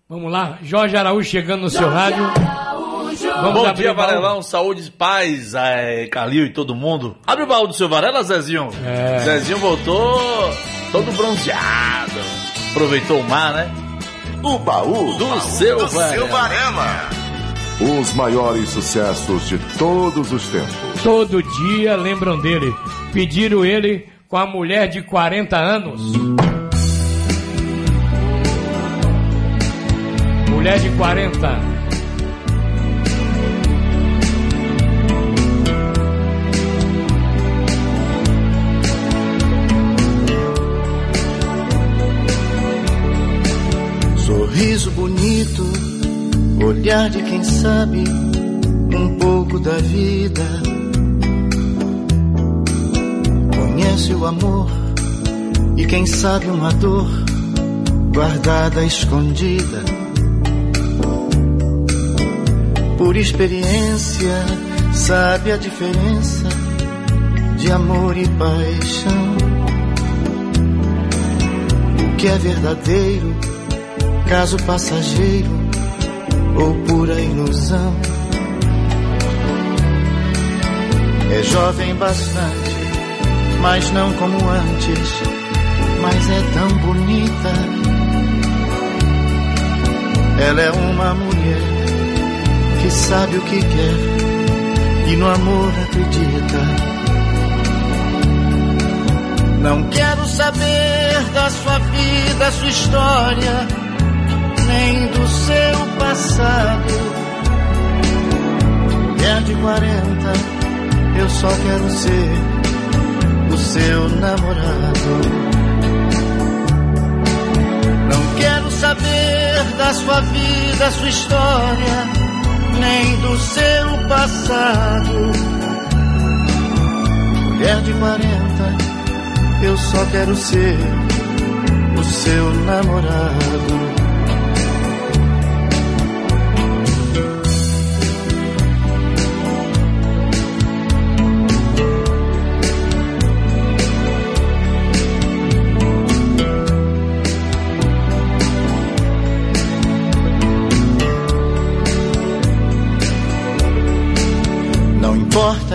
Vamos lá, Jorge Araújo chegando no seu rádio. Vamos Bom dia. Varelão. Saúde, paz, é, Calil e todo mundo. Abre o baú do seu Varela, Zezinho. É. Zezinho voltou todo bronzeado. Aproveitou o mar, né? O baú do, seu, do seu Varela. Os maiores sucessos de todos os tempos. Todo dia lembram dele. Pediram ele com a mulher de 40 anos. Mulher de 40. Sorriso bonito, olhar de quem sabe um pouco da vida. Conhece o amor e quem sabe uma dor guardada, escondida. Por experiência, sabe a diferença de amor e paixão. O que é verdadeiro caso passageiro ou pura ilusão. É jovem bastante, mas não como antes, mas é tão bonita. Ela é uma mulher que sabe o que quer e no amor acredita. Não quero saber da sua vida, sua história nem do seu passado. Mulher de 40, eu só quero ser o seu namorado. Não quero saber da sua vida, sua história, nem do seu passado. Mulher de 40, eu só quero ser o seu namorado.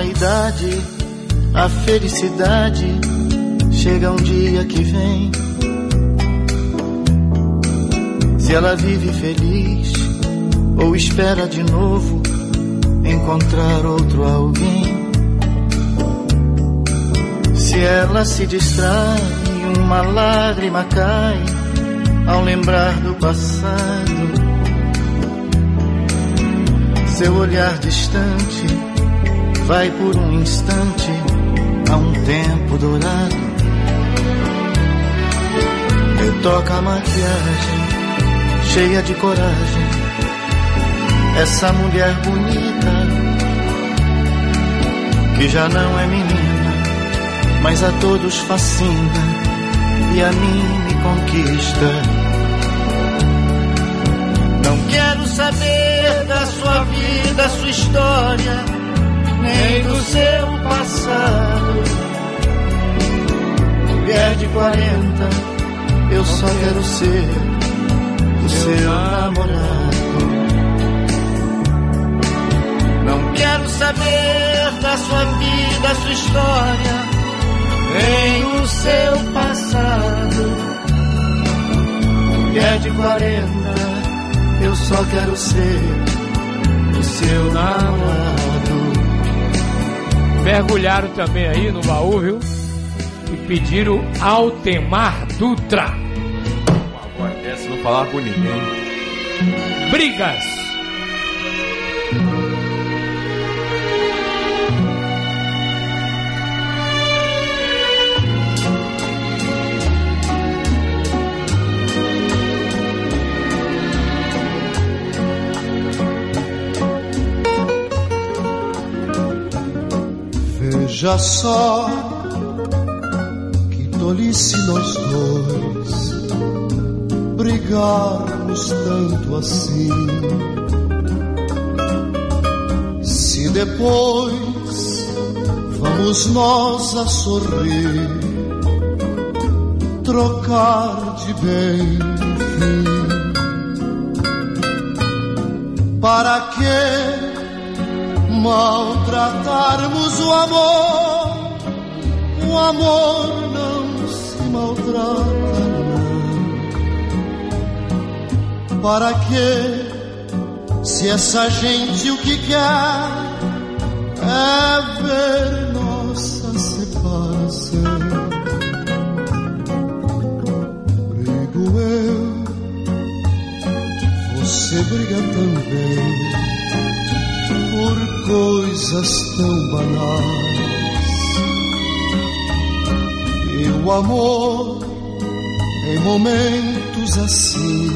Importa a idade, a felicidade chega um dia que vem. Se ela vive feliz ou espera de novo encontrar outro alguém. Se ela se distrai, uma lágrima cai ao lembrar do passado. Seu olhar distante vai por um instante a um tempo dourado. Retoca a maquiagem, cheia de coragem. Essa mulher bonita, que já não é menina, mas a todos fascina e a mim me conquista. Não quero saber da sua vida, sua história, nem do seu passado. Mulher de 40, eu só quero ser o seu namorado. Não quero saber da sua vida, sua história, nem o seu passado. Mulher de 40, eu só quero ser o seu namorado. Mergulharam também aí no baú, viu? E pediram Altemar Dutra. Agora essa não falar com ninguém. Brigas. Veja só que tolice nós dois brigarmos tanto assim. Se depois vamos nós a sorrir, trocar de bem fim. Para que maltratarmos o amor. O amor não se maltrata, não. Para que, se essa gente o que quer é ver nossa separação? Brigo eu, você briga também coisas tão banais. E o amor, em momentos assim,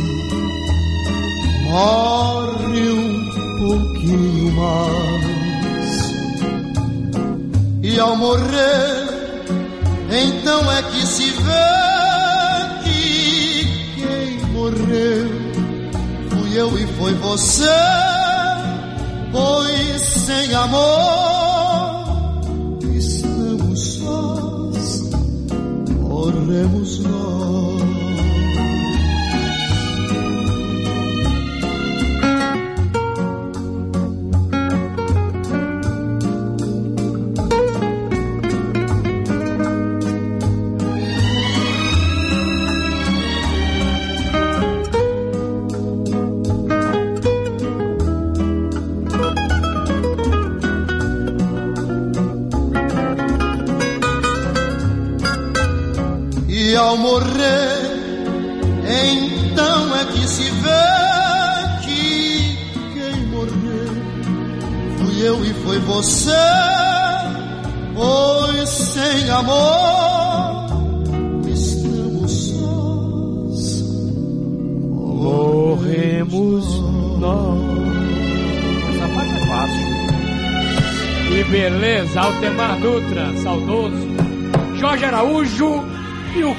morre um pouquinho mais. E ao morrer, então é que se vê que quem morreu fui eu e foi você sem amor estamos sós, morremos nós.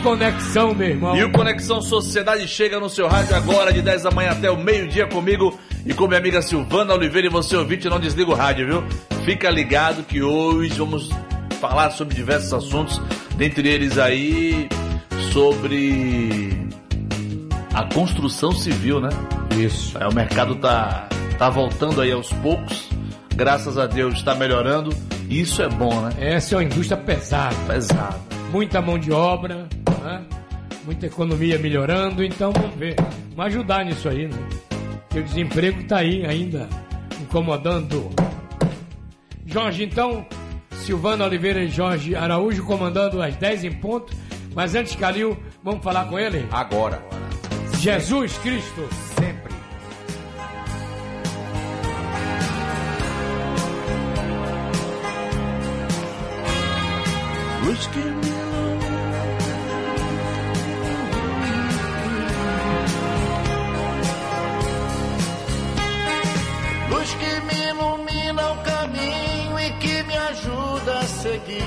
Conexão, meu irmão. E o Conexão Sociedade chega no seu rádio agora, de 10 da manhã até o meio-dia comigo e com minha amiga Silvana Oliveira. E você, ouvinte, não desliga o rádio, viu? Fica ligado que hoje vamos falar sobre diversos assuntos, dentre eles aí sobre a construção civil, né? Isso. É, o mercado tá, tá voltando aí aos poucos, graças a Deus está melhorando. Isso é bom, né? Essa é uma indústria pesada. Pesada. Muita mão de obra, né? muita economia melhorando, então vamos ver. Vamos ajudar nisso aí, né? Porque o desemprego está aí ainda, incomodando. Jorge, então, Silvana Oliveira e Jorge Araújo comandando às 10 em ponto. Mas antes, Calil, vamos falar com ele? Agora. Jesus Cristo. Sempre. Luz que seguir.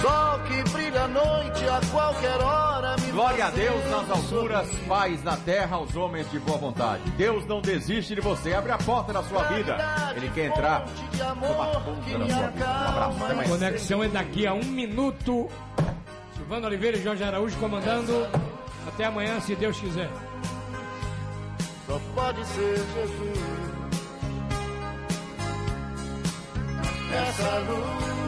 Sol que brilha à noite a qualquer hora me Glória a Deus nas alturas, sorrir. paz na terra aos homens de boa vontade. Deus não desiste de você, abre a porta da sua vida. Ele quer entrar. Um abraço. Conexão é daqui a um minuto. Silvano Oliveira e Jorge Araújo comandando. Até amanhã, se Deus quiser. Só pode ser Jesus. nessa luz.